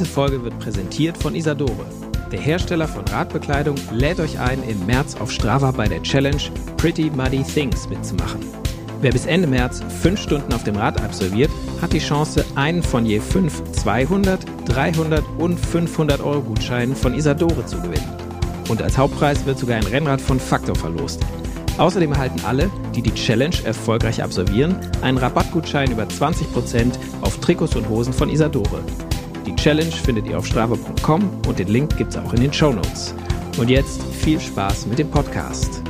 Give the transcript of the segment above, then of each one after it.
Diese Folge wird präsentiert von Isadore. Der Hersteller von Radbekleidung lädt euch ein, im März auf Strava bei der Challenge Pretty Muddy Things mitzumachen. Wer bis Ende März fünf Stunden auf dem Rad absolviert, hat die Chance, einen von je fünf 200, 300 und 500 Euro Gutscheinen von Isadore zu gewinnen. Und als Hauptpreis wird sogar ein Rennrad von Factor verlost. Außerdem erhalten alle, die die Challenge erfolgreich absolvieren, einen Rabattgutschein über 20% auf Trikots und Hosen von Isadore. Die Challenge findet ihr auf strava.com und den Link gibt es auch in den Show Notes. Und jetzt viel Spaß mit dem Podcast.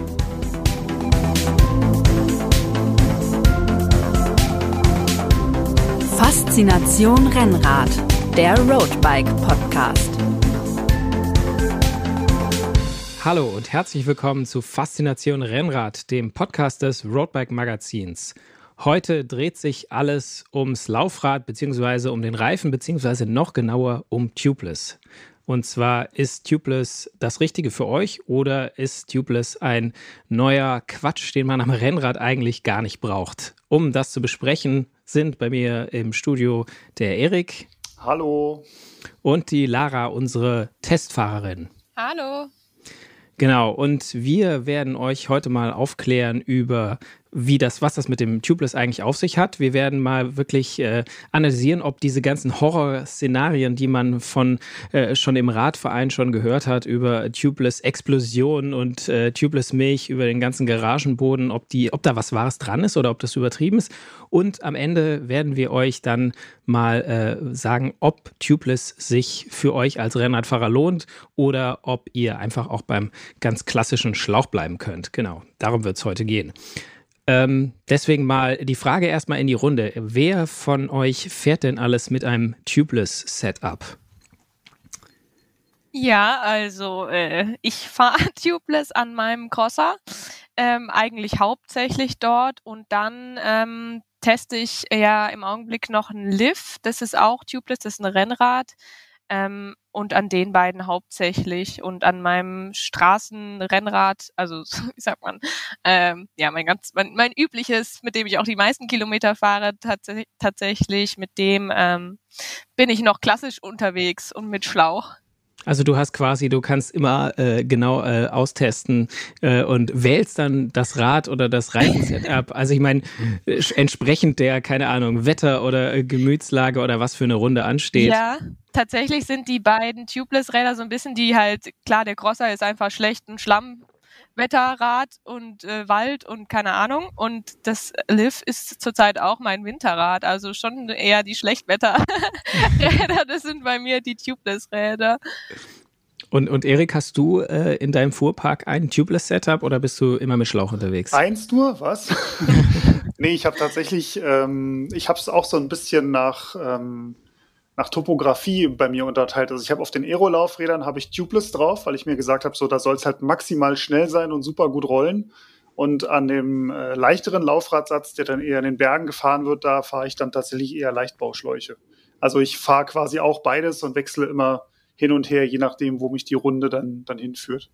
Faszination Rennrad, der Roadbike Podcast. Hallo und herzlich willkommen zu Faszination Rennrad, dem Podcast des Roadbike Magazins. Heute dreht sich alles ums Laufrad bzw. um den Reifen bzw. noch genauer um Tubeless. Und zwar ist Tubeless das Richtige für euch oder ist Tubeless ein neuer Quatsch, den man am Rennrad eigentlich gar nicht braucht? Um das zu besprechen, sind bei mir im Studio der Erik. Hallo. Und die Lara, unsere Testfahrerin. Hallo. Genau, und wir werden euch heute mal aufklären über wie das, was das mit dem Tubeless eigentlich auf sich hat. Wir werden mal wirklich äh, analysieren, ob diese ganzen Horrorszenarien, die man von äh, schon im Radverein schon gehört hat, über Tubeless Explosion und äh, Tubeless Milch über den ganzen Garagenboden, ob die, ob da was Wahres dran ist oder ob das übertrieben ist. Und am Ende werden wir euch dann mal äh, sagen, ob Tubeless sich für euch als Rennradfahrer lohnt oder ob ihr einfach auch beim ganz klassischen Schlauch bleiben könnt. Genau, darum wird es heute gehen. Ähm, deswegen mal die Frage erstmal in die Runde. Wer von euch fährt denn alles mit einem Tubeless Setup? Ja, also äh, ich fahre Tubeless an meinem Crosser, ähm, eigentlich hauptsächlich dort und dann ähm, teste ich ja im Augenblick noch ein Liv, das ist auch Tubeless, das ist ein Rennrad. Ähm, und an den beiden hauptsächlich und an meinem Straßenrennrad, also wie sagt man, ähm, ja, mein ganz, mein, mein übliches, mit dem ich auch die meisten Kilometer fahre, tats tatsächlich, mit dem ähm, bin ich noch klassisch unterwegs und mit Schlauch. Also du hast quasi, du kannst immer äh, genau äh, austesten äh, und wählst dann das Rad oder das Reifensetup. Also ich meine, äh, entsprechend der, keine Ahnung, Wetter oder äh, Gemütslage oder was für eine Runde ansteht. Ja, tatsächlich sind die beiden Tubeless-Räder so ein bisschen die halt, klar, der Crosser ist einfach schlecht und Schlamm Wetterrad und äh, Wald und keine Ahnung. Und das Liv ist zurzeit auch mein Winterrad, also schon eher die Schlechtwetterräder. das sind bei mir die Tubeless-Räder. Und, und Erik, hast du äh, in deinem Fuhrpark ein Tubeless-Setup oder bist du immer mit Schlauch unterwegs? Eins nur, was? nee, ich habe tatsächlich, ähm, ich habe es auch so ein bisschen nach ähm, nach Topografie bei mir unterteilt. Also ich habe auf den Aero-Laufrädern habe ich Tubeless drauf, weil ich mir gesagt habe, so da soll es halt maximal schnell sein und super gut rollen. Und an dem äh, leichteren Laufradsatz, der dann eher in den Bergen gefahren wird, da fahre ich dann tatsächlich eher Leichtbauschläuche. Also ich fahre quasi auch beides und wechsle immer hin und her, je nachdem, wo mich die Runde dann, dann hinführt.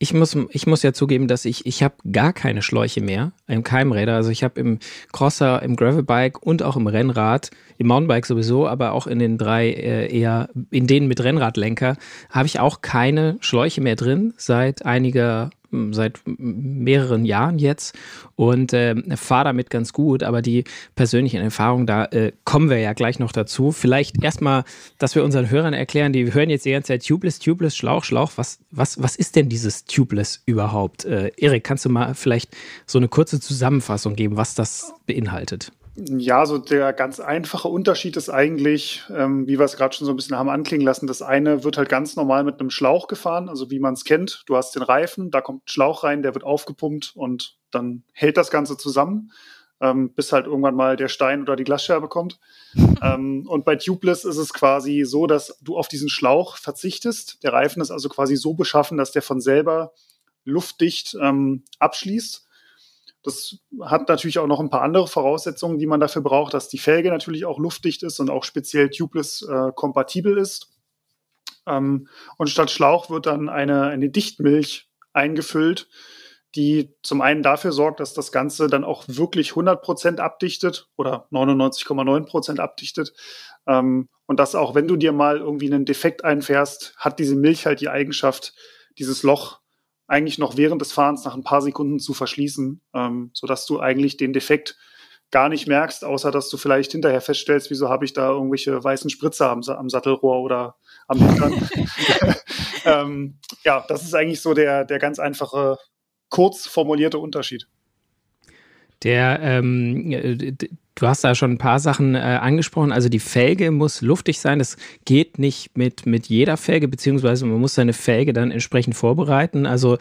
Ich muss, ich muss ja zugeben, dass ich, ich habe gar keine Schläuche mehr im Keimräder. Also ich habe im Crosser, im Gravelbike und auch im Rennrad, im Mountainbike sowieso, aber auch in den drei äh, eher, in denen mit Rennradlenker, habe ich auch keine Schläuche mehr drin seit einiger seit mehreren Jahren jetzt und äh, fahre damit ganz gut, aber die persönlichen Erfahrungen, da äh, kommen wir ja gleich noch dazu. Vielleicht erstmal, dass wir unseren Hörern erklären, die hören jetzt die ganze Zeit Tubeless, Tubeless, Schlauch, Schlauch. Was, was, was ist denn dieses Tubeless überhaupt? Äh, Erik, kannst du mal vielleicht so eine kurze Zusammenfassung geben, was das beinhaltet? Ja, so der ganz einfache Unterschied ist eigentlich, ähm, wie wir es gerade schon so ein bisschen haben anklingen lassen, das eine wird halt ganz normal mit einem Schlauch gefahren, also wie man es kennt. Du hast den Reifen, da kommt Schlauch rein, der wird aufgepumpt und dann hält das Ganze zusammen, ähm, bis halt irgendwann mal der Stein oder die Glasscherbe kommt. ähm, und bei Tubeless ist es quasi so, dass du auf diesen Schlauch verzichtest. Der Reifen ist also quasi so beschaffen, dass der von selber luftdicht ähm, abschließt das hat natürlich auch noch ein paar andere Voraussetzungen, die man dafür braucht, dass die Felge natürlich auch luftdicht ist und auch speziell tubeless äh, kompatibel ist. Ähm, und statt Schlauch wird dann eine, eine Dichtmilch eingefüllt, die zum einen dafür sorgt, dass das Ganze dann auch wirklich 100% abdichtet oder 99,9% abdichtet. Ähm, und dass auch, wenn du dir mal irgendwie einen Defekt einfährst, hat diese Milch halt die Eigenschaft, dieses Loch eigentlich noch während des Fahrens nach ein paar Sekunden zu verschließen, ähm, sodass du eigentlich den Defekt gar nicht merkst, außer dass du vielleicht hinterher feststellst, wieso habe ich da irgendwelche weißen Spritzer am, am Sattelrohr oder am Hintern. ähm, ja, das ist eigentlich so der, der ganz einfache, kurz formulierte Unterschied. Der, ähm, Du hast da schon ein paar Sachen äh, angesprochen. Also die Felge muss luftig sein. Das geht nicht mit, mit jeder Felge, beziehungsweise man muss seine Felge dann entsprechend vorbereiten. Also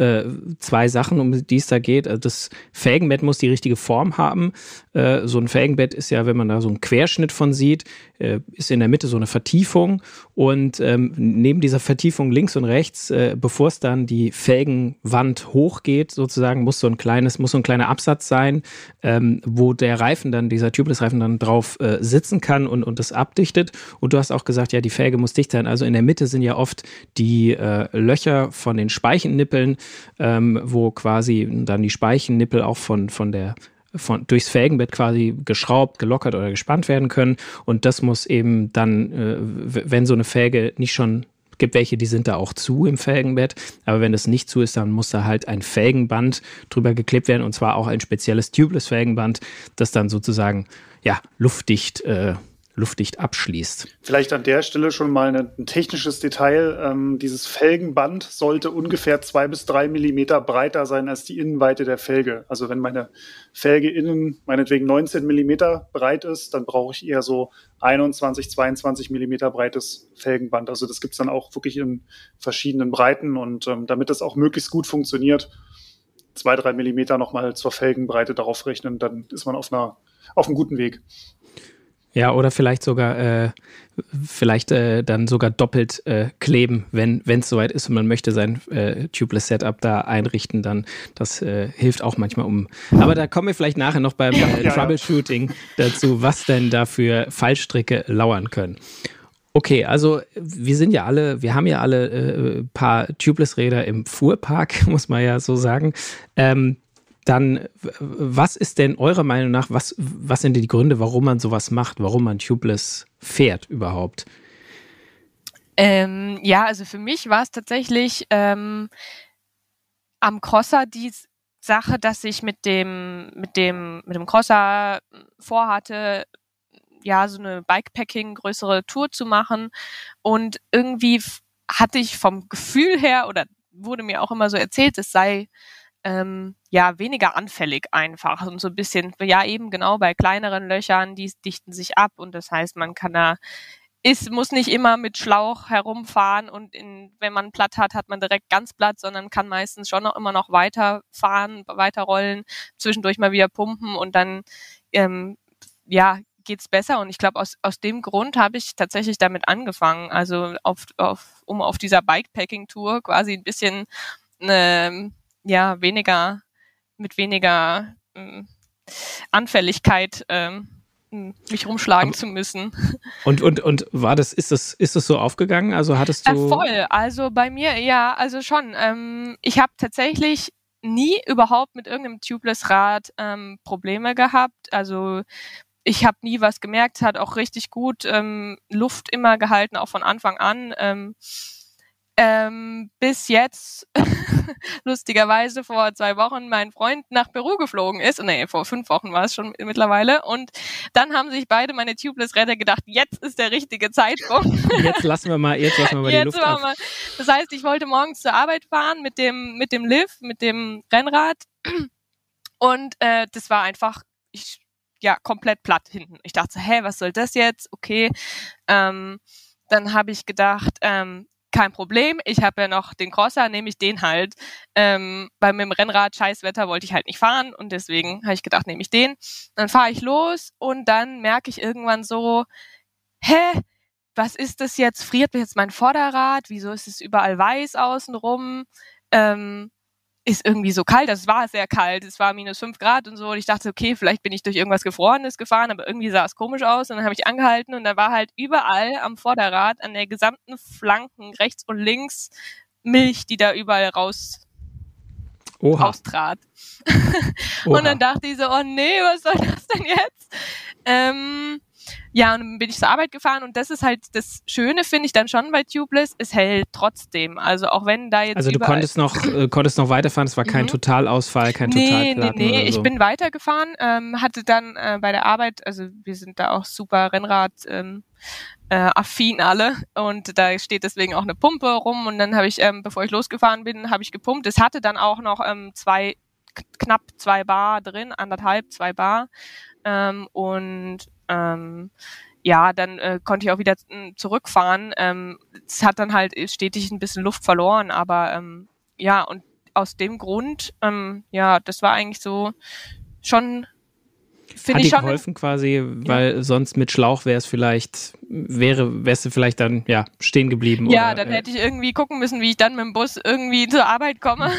äh, zwei Sachen, um die es da geht. Also das Felgenbett muss die richtige Form haben. Äh, so ein Felgenbett ist ja, wenn man da so einen Querschnitt von sieht, äh, ist in der Mitte so eine Vertiefung und ähm, neben dieser Vertiefung links und rechts, bevor es dann die Felgenwand hochgeht, sozusagen, muss so ein kleines, muss so ein kleiner Absatz sein, ähm, wo der Reifen dann, dieser Tubeless-Reifen dann drauf sitzen kann und, und das abdichtet. Und du hast auch gesagt, ja, die Felge muss dicht sein. Also in der Mitte sind ja oft die Löcher von den Speichennippeln, ähm, wo quasi dann die Speichennippel auch von, von der von, durchs Felgenbett quasi geschraubt, gelockert oder gespannt werden können. Und das muss eben dann, äh, wenn so eine Felge nicht schon gibt welche, die sind da auch zu im Felgenbett. Aber wenn das nicht zu ist, dann muss da halt ein Felgenband drüber geklebt werden und zwar auch ein spezielles tubeless Felgenband, das dann sozusagen ja luftdicht äh, luftdicht abschließt. Vielleicht an der Stelle schon mal ein, ein technisches Detail. Ähm, dieses Felgenband sollte ungefähr zwei bis drei Millimeter breiter sein als die Innenweite der Felge. Also wenn meine Felge innen meinetwegen 19 Millimeter breit ist, dann brauche ich eher so 21, 22 Millimeter breites Felgenband. Also das gibt es dann auch wirklich in verschiedenen Breiten und ähm, damit das auch möglichst gut funktioniert, zwei, drei Millimeter nochmal zur Felgenbreite darauf rechnen, dann ist man auf einer auf einem guten Weg. Ja, oder vielleicht sogar, äh, vielleicht äh, dann sogar doppelt äh, kleben, wenn es soweit ist und man möchte sein äh, Tubeless Setup da einrichten, dann das äh, hilft auch manchmal um. Aber da kommen wir vielleicht nachher noch beim äh, ja, Troubleshooting ja. dazu, was denn da für Fallstricke lauern können. Okay, also wir sind ja alle, wir haben ja alle äh, paar Tubeless-Räder im Fuhrpark, muss man ja so sagen. Ähm, dann was ist denn eurer Meinung nach, was, was sind die Gründe, warum man sowas macht, warum man tubeless fährt überhaupt? Ähm, ja, also für mich war es tatsächlich ähm, am Crosser die Sache, dass ich mit dem, mit dem, mit dem Crosser vorhatte, ja, so eine Bikepacking, größere Tour zu machen. Und irgendwie hatte ich vom Gefühl her oder wurde mir auch immer so erzählt, es sei ähm, ja weniger anfällig einfach und so ein bisschen, ja eben genau bei kleineren Löchern, die dichten sich ab und das heißt, man kann da ist, muss nicht immer mit Schlauch herumfahren und in, wenn man platt hat, hat man direkt ganz platt, sondern kann meistens schon noch immer noch weiterfahren, weiterrollen, zwischendurch mal wieder pumpen und dann ähm, ja geht's besser. Und ich glaube, aus, aus dem Grund habe ich tatsächlich damit angefangen. Also auf, auf, um auf dieser Bikepacking-Tour quasi ein bisschen ähm, ja weniger mit weniger äh, Anfälligkeit ähm, mich rumschlagen Aber, zu müssen. Und, und, und war das, ist das, ist das so aufgegangen? Also hattest du. Äh, voll. Also bei mir, ja, also schon. Ähm, ich habe tatsächlich nie überhaupt mit irgendeinem Tubeless-Rad ähm, Probleme gehabt. Also ich habe nie was gemerkt, hat auch richtig gut ähm, Luft immer gehalten, auch von Anfang an. Ähm, ähm, bis jetzt, lustigerweise vor zwei Wochen, mein Freund nach Peru geflogen ist. Nee, vor fünf Wochen war es schon mittlerweile. Und dann haben sich beide meine Tubeless-Räder gedacht, jetzt ist der richtige Zeitpunkt. Jetzt lassen wir mal, jetzt lassen wir mal jetzt die Luft ab. Mal. Das heißt, ich wollte morgens zur Arbeit fahren mit dem, mit dem Lift, mit dem Rennrad. Und äh, das war einfach, ich, ja, komplett platt hinten. Ich dachte, hä, was soll das jetzt? Okay. Ähm, dann habe ich gedacht, ähm, kein Problem. Ich habe ja noch den Crosser, nehme ich den halt. Ähm, weil mit dem Rennrad Scheißwetter wollte ich halt nicht fahren und deswegen habe ich gedacht, nehme ich den. Dann fahre ich los und dann merke ich irgendwann so, hä, was ist das jetzt? Friert mir jetzt mein Vorderrad? Wieso ist es überall weiß außenrum? Ähm, ist irgendwie so kalt. Das war sehr kalt. Es war minus fünf Grad und so. Und ich dachte, okay, vielleicht bin ich durch irgendwas Gefrorenes gefahren, aber irgendwie sah es komisch aus. Und dann habe ich angehalten und da war halt überall am Vorderrad, an der gesamten Flanken, rechts und links, Milch, die da überall raus Oha. austrat. und dann dachte ich so, oh nee, was soll das denn jetzt? Ähm, ja, und dann bin ich zur Arbeit gefahren und das ist halt das Schöne, finde ich dann schon bei Tubeless, es hält trotzdem. Also auch wenn da jetzt. Also du konntest noch, äh, konntest noch weiterfahren, es war kein mhm. Totalausfall, kein nee, Totalplatten. Nee, nee, nee, so. ich bin weitergefahren, ähm, hatte dann äh, bei der Arbeit, also wir sind da auch super Rennrad. Ähm, äh, affin alle und da steht deswegen auch eine Pumpe rum und dann habe ich, ähm, bevor ich losgefahren bin, habe ich gepumpt. Es hatte dann auch noch ähm, zwei, knapp zwei Bar drin, anderthalb, zwei Bar ähm, und ähm, ja, dann äh, konnte ich auch wieder hm, zurückfahren. Ähm, es hat dann halt stetig ein bisschen Luft verloren, aber ähm, ja, und aus dem Grund, ähm, ja, das war eigentlich so schon Finde ich schon. geholfen quasi, weil ja. sonst mit Schlauch wäre es vielleicht, wäre, wärst du vielleicht dann, ja, stehen geblieben. Ja, oder, dann äh, hätte ich irgendwie gucken müssen, wie ich dann mit dem Bus irgendwie zur Arbeit komme.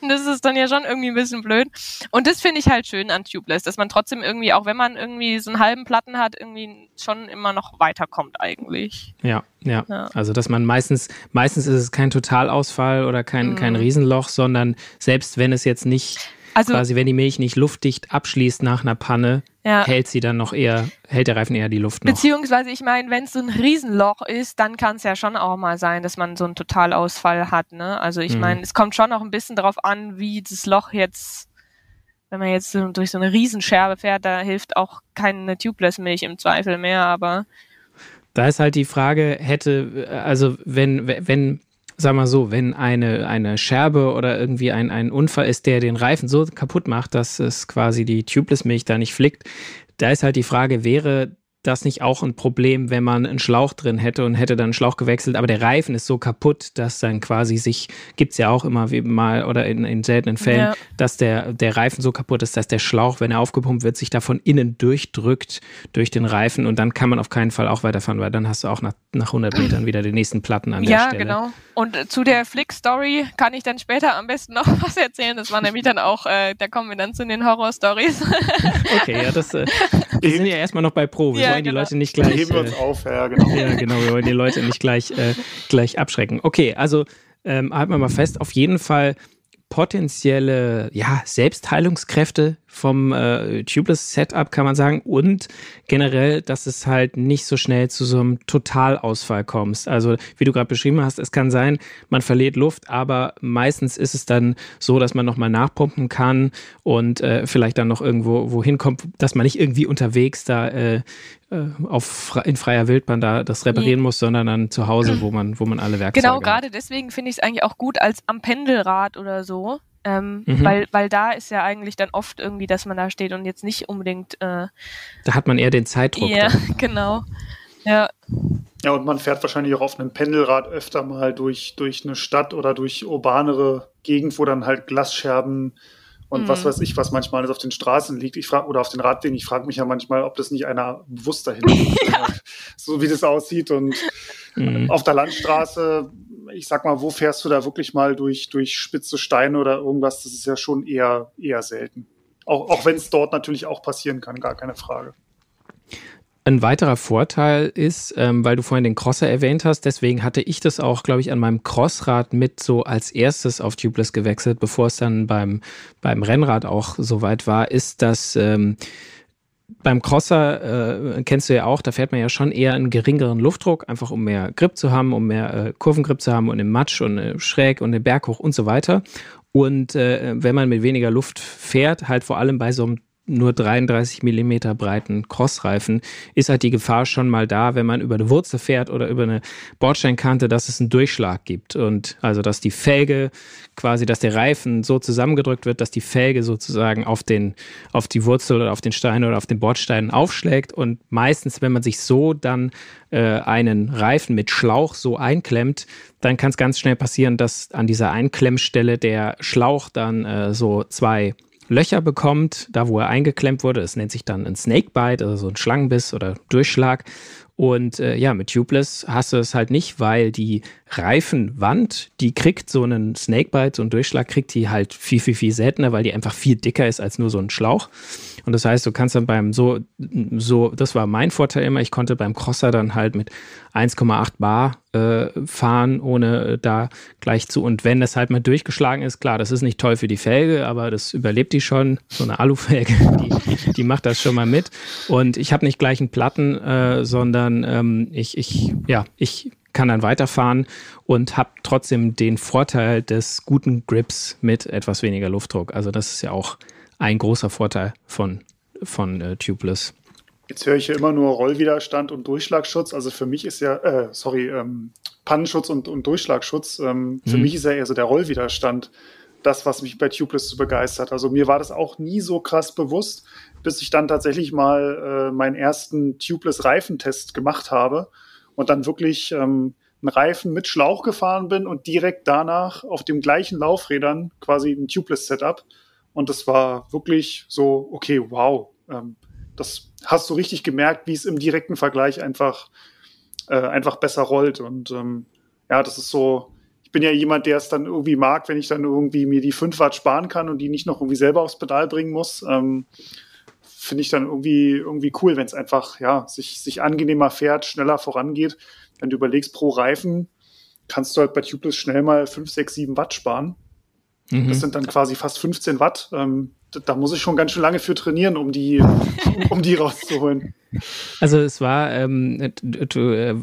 Und das ist dann ja schon irgendwie ein bisschen blöd. Und das finde ich halt schön an Tubeless, dass man trotzdem irgendwie, auch wenn man irgendwie so einen halben Platten hat, irgendwie schon immer noch weiterkommt eigentlich. Ja, ja. ja. Also, dass man meistens, meistens ist es kein Totalausfall oder kein, mhm. kein Riesenloch, sondern selbst wenn es jetzt nicht also, quasi, wenn die Milch nicht luftdicht abschließt nach einer Panne, ja. hält sie dann noch eher, hält der Reifen eher die Luft noch. Beziehungsweise, ich meine, wenn es so ein Riesenloch ist, dann kann es ja schon auch mal sein, dass man so einen Totalausfall hat. Ne? Also ich mhm. meine, es kommt schon auch ein bisschen darauf an, wie das Loch jetzt, wenn man jetzt so durch so eine Riesenscherbe fährt, da hilft auch keine Tubeless-Milch im Zweifel mehr, aber da ist halt die Frage, hätte, also wenn, wenn sag mal so, wenn eine, eine Scherbe oder irgendwie ein, ein Unfall ist, der den Reifen so kaputt macht, dass es quasi die Tubeless-Milch da nicht flickt, da ist halt die Frage, wäre das nicht auch ein Problem, wenn man einen Schlauch drin hätte und hätte dann einen Schlauch gewechselt, aber der Reifen ist so kaputt, dass dann quasi sich, gibt es ja auch immer wie mal oder in, in seltenen Fällen, ja. dass der, der Reifen so kaputt ist, dass der Schlauch, wenn er aufgepumpt wird, sich da von innen durchdrückt durch den Reifen und dann kann man auf keinen Fall auch weiterfahren, weil dann hast du auch nach, nach 100 Metern wieder die nächsten Platten an der ja, Stelle. Ja, genau. Und zu der Flick-Story kann ich dann später am besten noch was erzählen. Das war nämlich dann auch, äh, da kommen wir dann zu den Horror-Stories. okay, ja, das, äh, wir sind ja erstmal noch bei Pro. Wir ja, wollen die genau. Leute nicht gleich. Heben wir uns äh, auf, ja, genau. Ja, genau, wir wollen die Leute nicht gleich, äh, gleich abschrecken. Okay, also ähm, halten wir mal fest, auf jeden Fall potenzielle ja, Selbstheilungskräfte vom äh, Tubeless Setup, kann man sagen. Und generell, dass es halt nicht so schnell zu so einem Totalausfall kommst. Also, wie du gerade beschrieben hast, es kann sein, man verliert Luft, aber meistens ist es dann so, dass man nochmal nachpumpen kann und äh, vielleicht dann noch irgendwo wohin kommt, dass man nicht irgendwie unterwegs da äh, äh auf, in freier Wildbahn da das reparieren nee. muss, sondern dann zu Hause, wo man, wo man alle Werkzeuge Genau, gerade deswegen finde ich es eigentlich auch gut als am Pendelrad oder so, ähm, mhm. weil, weil da ist ja eigentlich dann oft irgendwie, dass man da steht und jetzt nicht unbedingt. Äh, da hat man eher den Zeitdruck. Ja, genau. Ja. Ja, und man fährt wahrscheinlich auch auf einem Pendelrad öfter mal durch, durch eine Stadt oder durch urbanere Gegend, wo dann halt Glasscherben und mhm. was weiß ich, was manchmal alles auf den Straßen liegt. Ich frage oder auf den Radwegen. Ich frage mich ja manchmal, ob das nicht einer bewusst dahin ja. so wie das aussieht. Und mhm. auf der Landstraße ich sag mal, wo fährst du da wirklich mal durch, durch spitze Steine oder irgendwas? Das ist ja schon eher, eher selten. Auch, auch wenn es dort natürlich auch passieren kann, gar keine Frage. Ein weiterer Vorteil ist, ähm, weil du vorhin den Crosser erwähnt hast, deswegen hatte ich das auch, glaube ich, an meinem Crossrad mit so als erstes auf Tubeless gewechselt, bevor es dann beim, beim Rennrad auch soweit war, ist, dass ähm, beim Crosser äh, kennst du ja auch, da fährt man ja schon eher einen geringeren Luftdruck, einfach um mehr Grip zu haben, um mehr äh, Kurvengrip zu haben und im Matsch und äh, schräg und den Berg hoch und so weiter. Und äh, wenn man mit weniger Luft fährt, halt vor allem bei so einem nur 33 Millimeter breiten Crossreifen ist halt die Gefahr schon mal da, wenn man über eine Wurzel fährt oder über eine Bordsteinkante, dass es einen Durchschlag gibt. Und also, dass die Felge quasi, dass der Reifen so zusammengedrückt wird, dass die Felge sozusagen auf den, auf die Wurzel oder auf den Stein oder auf den Bordstein aufschlägt. Und meistens, wenn man sich so dann äh, einen Reifen mit Schlauch so einklemmt, dann kann es ganz schnell passieren, dass an dieser Einklemmstelle der Schlauch dann äh, so zwei Löcher bekommt, da wo er eingeklemmt wurde. Das nennt sich dann ein Snakebite, also so ein Schlangenbiss oder Durchschlag. Und äh, ja, mit Tubeless hast du es halt nicht, weil die Reifenwand, die kriegt so einen Snakebite, so einen Durchschlag, kriegt die halt viel, viel, viel seltener, weil die einfach viel dicker ist als nur so ein Schlauch. Und das heißt, du kannst dann beim so, so, das war mein Vorteil immer, ich konnte beim Crosser dann halt mit 1,8 Bar äh, fahren, ohne äh, da gleich zu. Und wenn das halt mal durchgeschlagen ist, klar, das ist nicht toll für die Felge, aber das überlebt die schon. So eine Alufelge, die, die macht das schon mal mit. Und ich habe nicht gleich einen Platten, äh, sondern ähm, ich, ich, ja, ich kann dann weiterfahren und habe trotzdem den Vorteil des guten Grips mit etwas weniger Luftdruck. Also das ist ja auch ein großer Vorteil von, von äh, Tubeless. Jetzt höre ich ja immer nur Rollwiderstand und Durchschlagschutz. Also für mich ist ja, äh, sorry, ähm, Pannenschutz und, und Durchschlagschutz. Ähm, für mhm. mich ist ja eher so der Rollwiderstand das, was mich bei Tubeless so begeistert. Also mir war das auch nie so krass bewusst, bis ich dann tatsächlich mal äh, meinen ersten Tubeless-Reifentest gemacht habe und dann wirklich ähm, einen Reifen mit Schlauch gefahren bin und direkt danach auf dem gleichen Laufrädern quasi ein Tubeless-Setup. Und das war wirklich so, okay, wow. Ähm, das hast du richtig gemerkt, wie es im direkten Vergleich einfach, äh, einfach besser rollt. Und ähm, ja, das ist so, ich bin ja jemand, der es dann irgendwie mag, wenn ich dann irgendwie mir die 5 Watt sparen kann und die nicht noch irgendwie selber aufs Pedal bringen muss. Ähm, Finde ich dann irgendwie, irgendwie cool, wenn es einfach, ja, sich, sich angenehmer fährt, schneller vorangeht. Wenn du überlegst, pro Reifen kannst du halt bei Tubeless schnell mal 5, 6, 7 Watt sparen. Mhm. Das sind dann quasi fast 15 Watt. Ähm, da muss ich schon ganz schön lange für trainieren, um die, um die rauszuholen. Also es war, ähm, du, äh,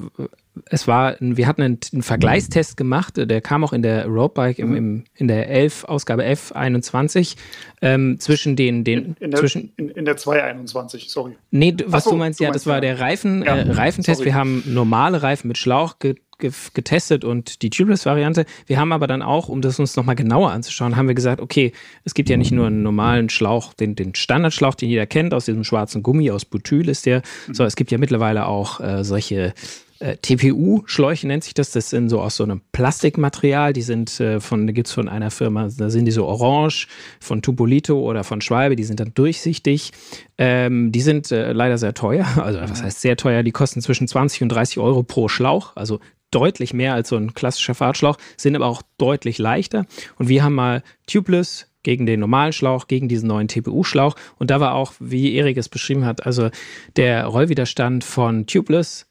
es war, wir hatten einen, einen, Vergleichstest gemacht, der kam auch in der Roadbike im, im, in der 11, Ausgabe F21, ähm, zwischen den, den in, in der, zwischen in, in der 221, sorry. Nee, was so, du meinst, ja, das war der Reifen, ja, äh, Reifentest. Sorry. Wir haben normale Reifen mit Schlauch ge getestet und die Tubeless-Variante. Wir haben aber dann auch, um das uns nochmal genauer anzuschauen, haben wir gesagt, okay, es gibt ja nicht nur einen normalen Schlauch, den, den Standardschlauch, den jeder kennt, aus diesem schwarzen Gummi, aus Butyl ist der, mhm. sondern es gibt ja mittlerweile auch äh, solche äh, TPU-Schläuche nennt sich das. Das sind so aus so einem Plastikmaterial. Die sind äh, von, da gibt es von einer Firma, da sind die so orange, von Tubolito oder von Schwalbe, die sind dann durchsichtig. Ähm, die sind äh, leider sehr teuer. Also was heißt sehr teuer? Die kosten zwischen 20 und 30 Euro pro Schlauch. Also deutlich mehr als so ein klassischer Fahrtschlauch, sind aber auch deutlich leichter. Und wir haben mal Tubeless gegen den normalen Schlauch, gegen diesen neuen TPU-Schlauch. Und da war auch, wie Erik es beschrieben hat, also der Rollwiderstand von Tubeless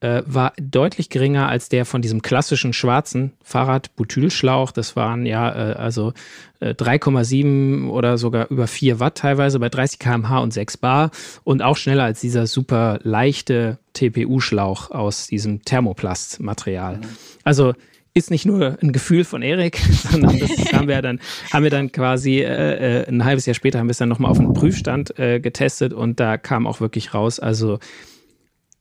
äh, war deutlich geringer als der von diesem klassischen schwarzen Fahrrad-Butylschlauch. Das waren ja äh, also äh, 3,7 oder sogar über 4 Watt teilweise bei 30 km/h und 6 Bar und auch schneller als dieser super leichte TPU-Schlauch aus diesem Thermoplast-Material. Mhm. Also ist nicht nur ein Gefühl von Erik, sondern das haben wir dann, haben wir dann quasi äh, äh, ein halbes Jahr später haben wir es dann nochmal auf einem Prüfstand äh, getestet und da kam auch wirklich raus, also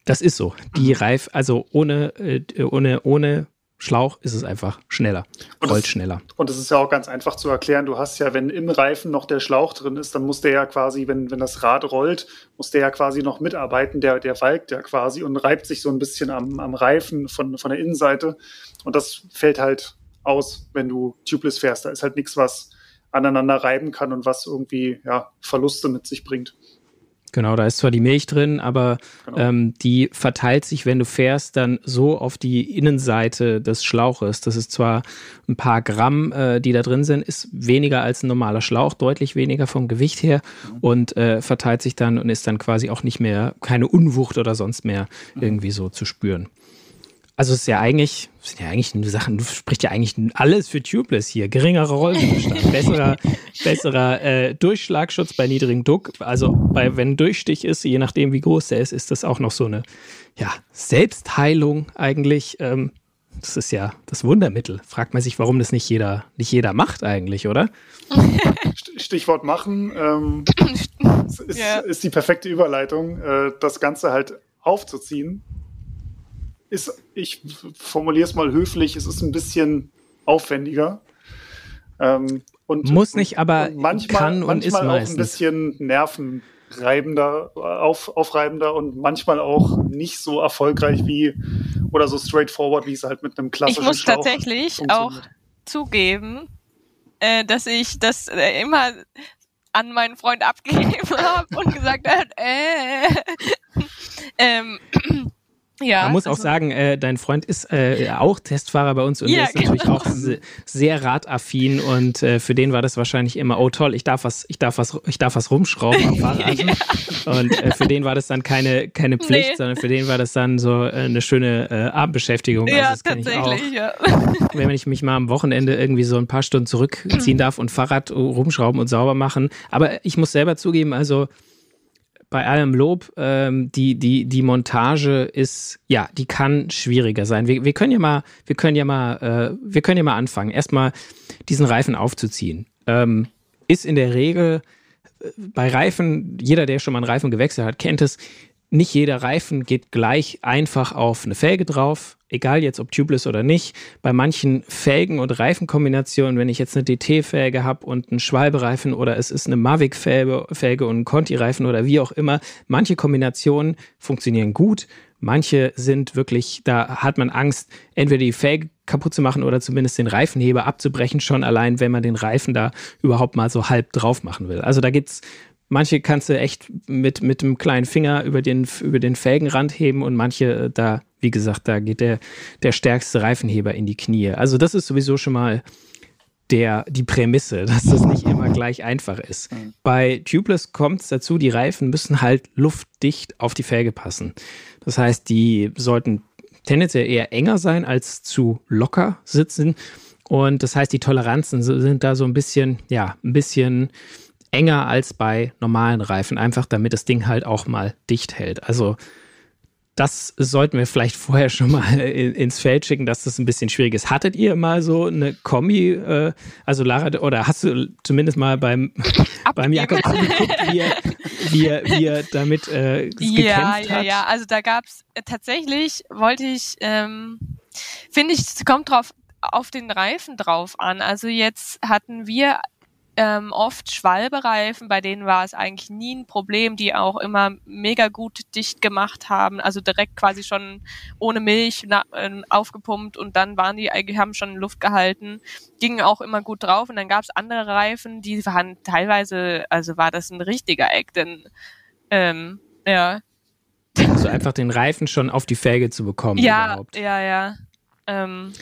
das ist so. Die mhm. Reif, also ohne, äh, ohne, ohne Schlauch ist es einfach schneller, und rollt das, schneller. Und es ist ja auch ganz einfach zu erklären. Du hast ja, wenn im Reifen noch der Schlauch drin ist, dann muss der ja quasi, wenn, wenn das Rad rollt, muss der ja quasi noch mitarbeiten. Der, der walkt ja quasi und reibt sich so ein bisschen am, am Reifen von, von der Innenseite. Und das fällt halt aus, wenn du tubeless fährst. Da ist halt nichts, was aneinander reiben kann und was irgendwie ja, Verluste mit sich bringt. Genau, da ist zwar die Milch drin, aber genau. ähm, die verteilt sich, wenn du fährst, dann so auf die Innenseite des Schlauches. Das ist zwar ein paar Gramm, äh, die da drin sind, ist weniger als ein normaler Schlauch, deutlich weniger vom Gewicht her mhm. und äh, verteilt sich dann und ist dann quasi auch nicht mehr, keine Unwucht oder sonst mehr mhm. irgendwie so zu spüren. Also es ist ja eigentlich, sind ja eigentlich nur Sachen, du sprichst ja eigentlich alles für Tubeless hier. Geringerer Rollwiderstand, besserer, besserer äh, Durchschlagschutz bei niedrigem Druck. Also bei, wenn Durchstich ist, je nachdem wie groß der ist, ist das auch noch so eine ja, Selbstheilung eigentlich. Ähm, das ist ja das Wundermittel. Fragt man sich, warum das nicht jeder, nicht jeder macht eigentlich, oder? Stichwort machen ähm, ist, ja. ist, die perfekte Überleitung, äh, das Ganze halt aufzuziehen ist, ich formuliere es mal höflich, es ist ein bisschen aufwendiger. Ähm, und, Muss nicht, aber und manchmal, kann und manchmal ist auch meistens. ein bisschen nervenreibender, auf, aufreibender und manchmal auch nicht so erfolgreich wie oder so straightforward, wie es halt mit einem klassischen Ich muss Schlauch tatsächlich auch zugeben, äh, dass ich das äh, immer an meinen Freund abgegeben habe und gesagt habe, äh, ähm, Ja, Man muss auch also- sagen, äh, dein Freund ist äh, auch Testfahrer bei uns und Ja, der ist natürlich genau. auch se sehr radaffin und äh, für den war das wahrscheinlich immer, oh toll, ich darf was, ich darf was, ich darf was rumschrauben am Fahrrad. Und äh, für den war das dann keine, keine Pflicht, Nee. sondern für den war das dann so äh, eine schöne äh, Abendbeschäftigung. Ja, das kenn ich auch. tatsächlich, ja. wenn ich mich mal am Wochenende irgendwie so ein paar Stunden zurückziehen darf und Fahrrad rumschrauben und sauber machen. Aber ich muss selber zugeben, also bei allem Lob, ähm, die, die, die Montage ist, ja, die kann schwieriger sein. Wir, wir können ja mal, wir können ja mal, äh, wir können ja mal anfangen, erstmal diesen Reifen aufzuziehen. Ähm, ist in der Regel äh, bei Reifen, jeder, der schon mal einen Reifen gewechselt hat, kennt es, nicht jeder Reifen geht gleich einfach auf eine Felge drauf, egal jetzt ob tubeless oder nicht. Bei manchen Felgen- und Reifenkombinationen, wenn ich jetzt eine DT-Felge habe und einen Schwalbereifen oder es ist eine Mavic-Felge Felge und ein Conti-Reifen oder wie auch immer, manche Kombinationen funktionieren gut. Manche sind wirklich, da hat man Angst, entweder die Felge kaputt zu machen oder zumindest den Reifenheber abzubrechen, schon allein, wenn man den Reifen da überhaupt mal so halb drauf machen will. Also da gibt's Manche kannst du echt mit, mit dem kleinen Finger über den, über den Felgenrand heben und manche, äh, da, wie gesagt, da geht der, der stärkste Reifenheber in die Knie. Also das ist sowieso schon mal der, die Prämisse, dass das nicht immer gleich einfach ist. Bei Tubeless kommt es dazu, die Reifen müssen halt luftdicht auf die Felge passen. Das heißt, die sollten tendenziell eher enger sein als zu locker sitzen. Und das heißt, die Toleranzen sind da so ein bisschen, ja, ein bisschen enger als bei normalen Reifen, einfach damit das Ding halt auch mal dicht hält. Also das sollten wir vielleicht vorher schon mal in, ins Feld schicken, dass das ein bisschen schwierig ist. Hattet ihr mal so eine Kombi, äh, also Lara, oder hast du zumindest mal beim, beim Jakob zugeguckt, wie er, wie er, wie er damit äh, gekämpft Ja, ja, hat? ja. Also da gab's äh, tatsächlich, wollte ich, ähm, finde ich, es kommt drauf auf den Reifen drauf an. Also jetzt hatten wir ähm, oft Schwalbereifen, bei denen war es eigentlich nie ein Problem, die auch immer mega gut dicht gemacht haben, also direkt quasi schon ohne Milch na, ähm, aufgepumpt und dann waren die eigentlich, haben schon Luft gehalten, gingen auch immer gut drauf und dann gab es andere Reifen, die waren teilweise, also war das ein richtiger Eck, denn ähm, ja, Also einfach den Reifen schon auf die Felge zu bekommen ja, überhaupt. ja, ja. Ähm,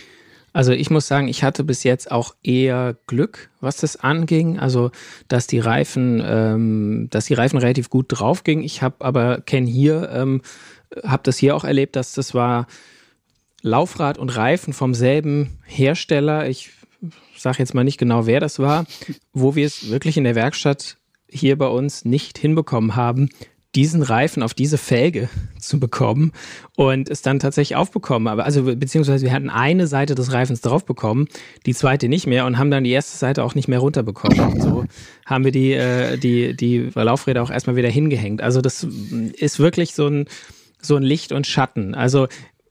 Also ich muss sagen, ich hatte bis jetzt auch eher Glück, was das anging. Also dass die Reifen, ähm, dass die Reifen relativ gut drauf gingen. Ich habe aber kenne hier, ähm, habe das hier auch erlebt, dass das war Laufrad und Reifen vom selben Hersteller. Ich sage jetzt mal nicht genau, wer das war, wo wir es wirklich in der Werkstatt hier bei uns nicht hinbekommen haben, diesen Reifen auf diese Felge zu bekommen und es dann tatsächlich aufbekommen. Aber also beziehungsweise wir hatten eine Seite des Reifens drauf bekommen, die zweite nicht mehr und haben dann die erste Seite auch nicht mehr runterbekommen. Und so haben wir die, äh, die, die Laufräder auch erstmal wieder hingehängt. Also das ist wirklich so ein, so ein Licht und Schatten. Also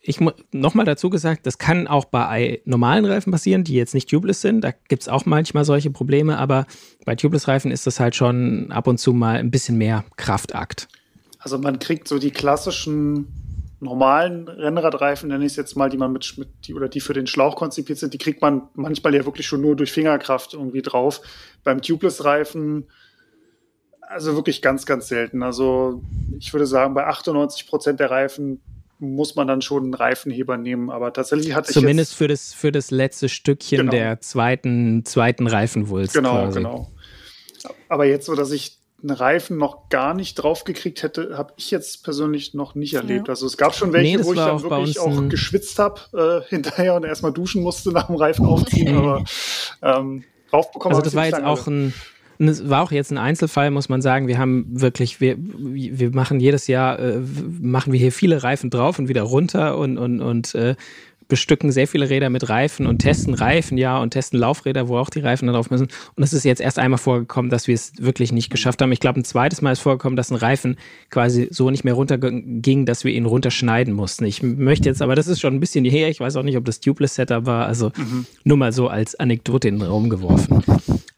ich nochmal dazu gesagt, das kann auch bei normalen Reifen passieren, die jetzt nicht tubeless sind. Da gibt es auch manchmal solche Probleme, aber bei Tubeless-Reifen ist das halt schon ab und zu mal ein bisschen mehr Kraftakt. Also man kriegt so die klassischen normalen Rennradreifen, nenne ich es jetzt mal, die man mit, mit die oder die für den Schlauch konzipiert sind, die kriegt man manchmal ja wirklich schon nur durch Fingerkraft irgendwie drauf. Beim Tubeless-Reifen also wirklich ganz, ganz selten. Also ich würde sagen, bei 98 Prozent der Reifen muss man dann schon einen Reifenheber nehmen. Aber tatsächlich hatte Zumindest ich für das für das letzte Stückchen Genau. der zweiten zweiten Reifenwulst. Genau, quasi. genau. Aber jetzt so, dass ich einen Reifen noch gar nicht draufgekriegt hätte, habe ich jetzt persönlich noch nicht erlebt. Ja. Also es gab schon welche, Nee, wo ich dann auch wirklich auch geschwitzt habe äh, hinterher und erstmal duschen musste nach dem Reifen aufziehen. aber ähm, draufbekommen Also das ich war nicht jetzt lange. auch ein und es war auch jetzt ein Einzelfall, muss man sagen. Wir haben wirklich, wir, wir machen jedes Jahr, äh, machen wir hier viele Reifen drauf und wieder runter und, und, und äh, bestücken sehr viele Räder mit Reifen und testen Reifen, ja, und testen Laufräder, wo auch die Reifen drauf müssen. Und es ist jetzt erst einmal vorgekommen, dass wir es wirklich nicht geschafft haben. Ich glaube, ein zweites Mal ist vorgekommen, dass ein Reifen quasi so nicht mehr runterging, dass wir ihn runterschneiden mussten. Ich möchte jetzt, aber das ist schon ein bisschen her. Ich weiß auch nicht, ob das Tubeless-Setup war. Also nur mal so als Anekdote in den Raum geworfen.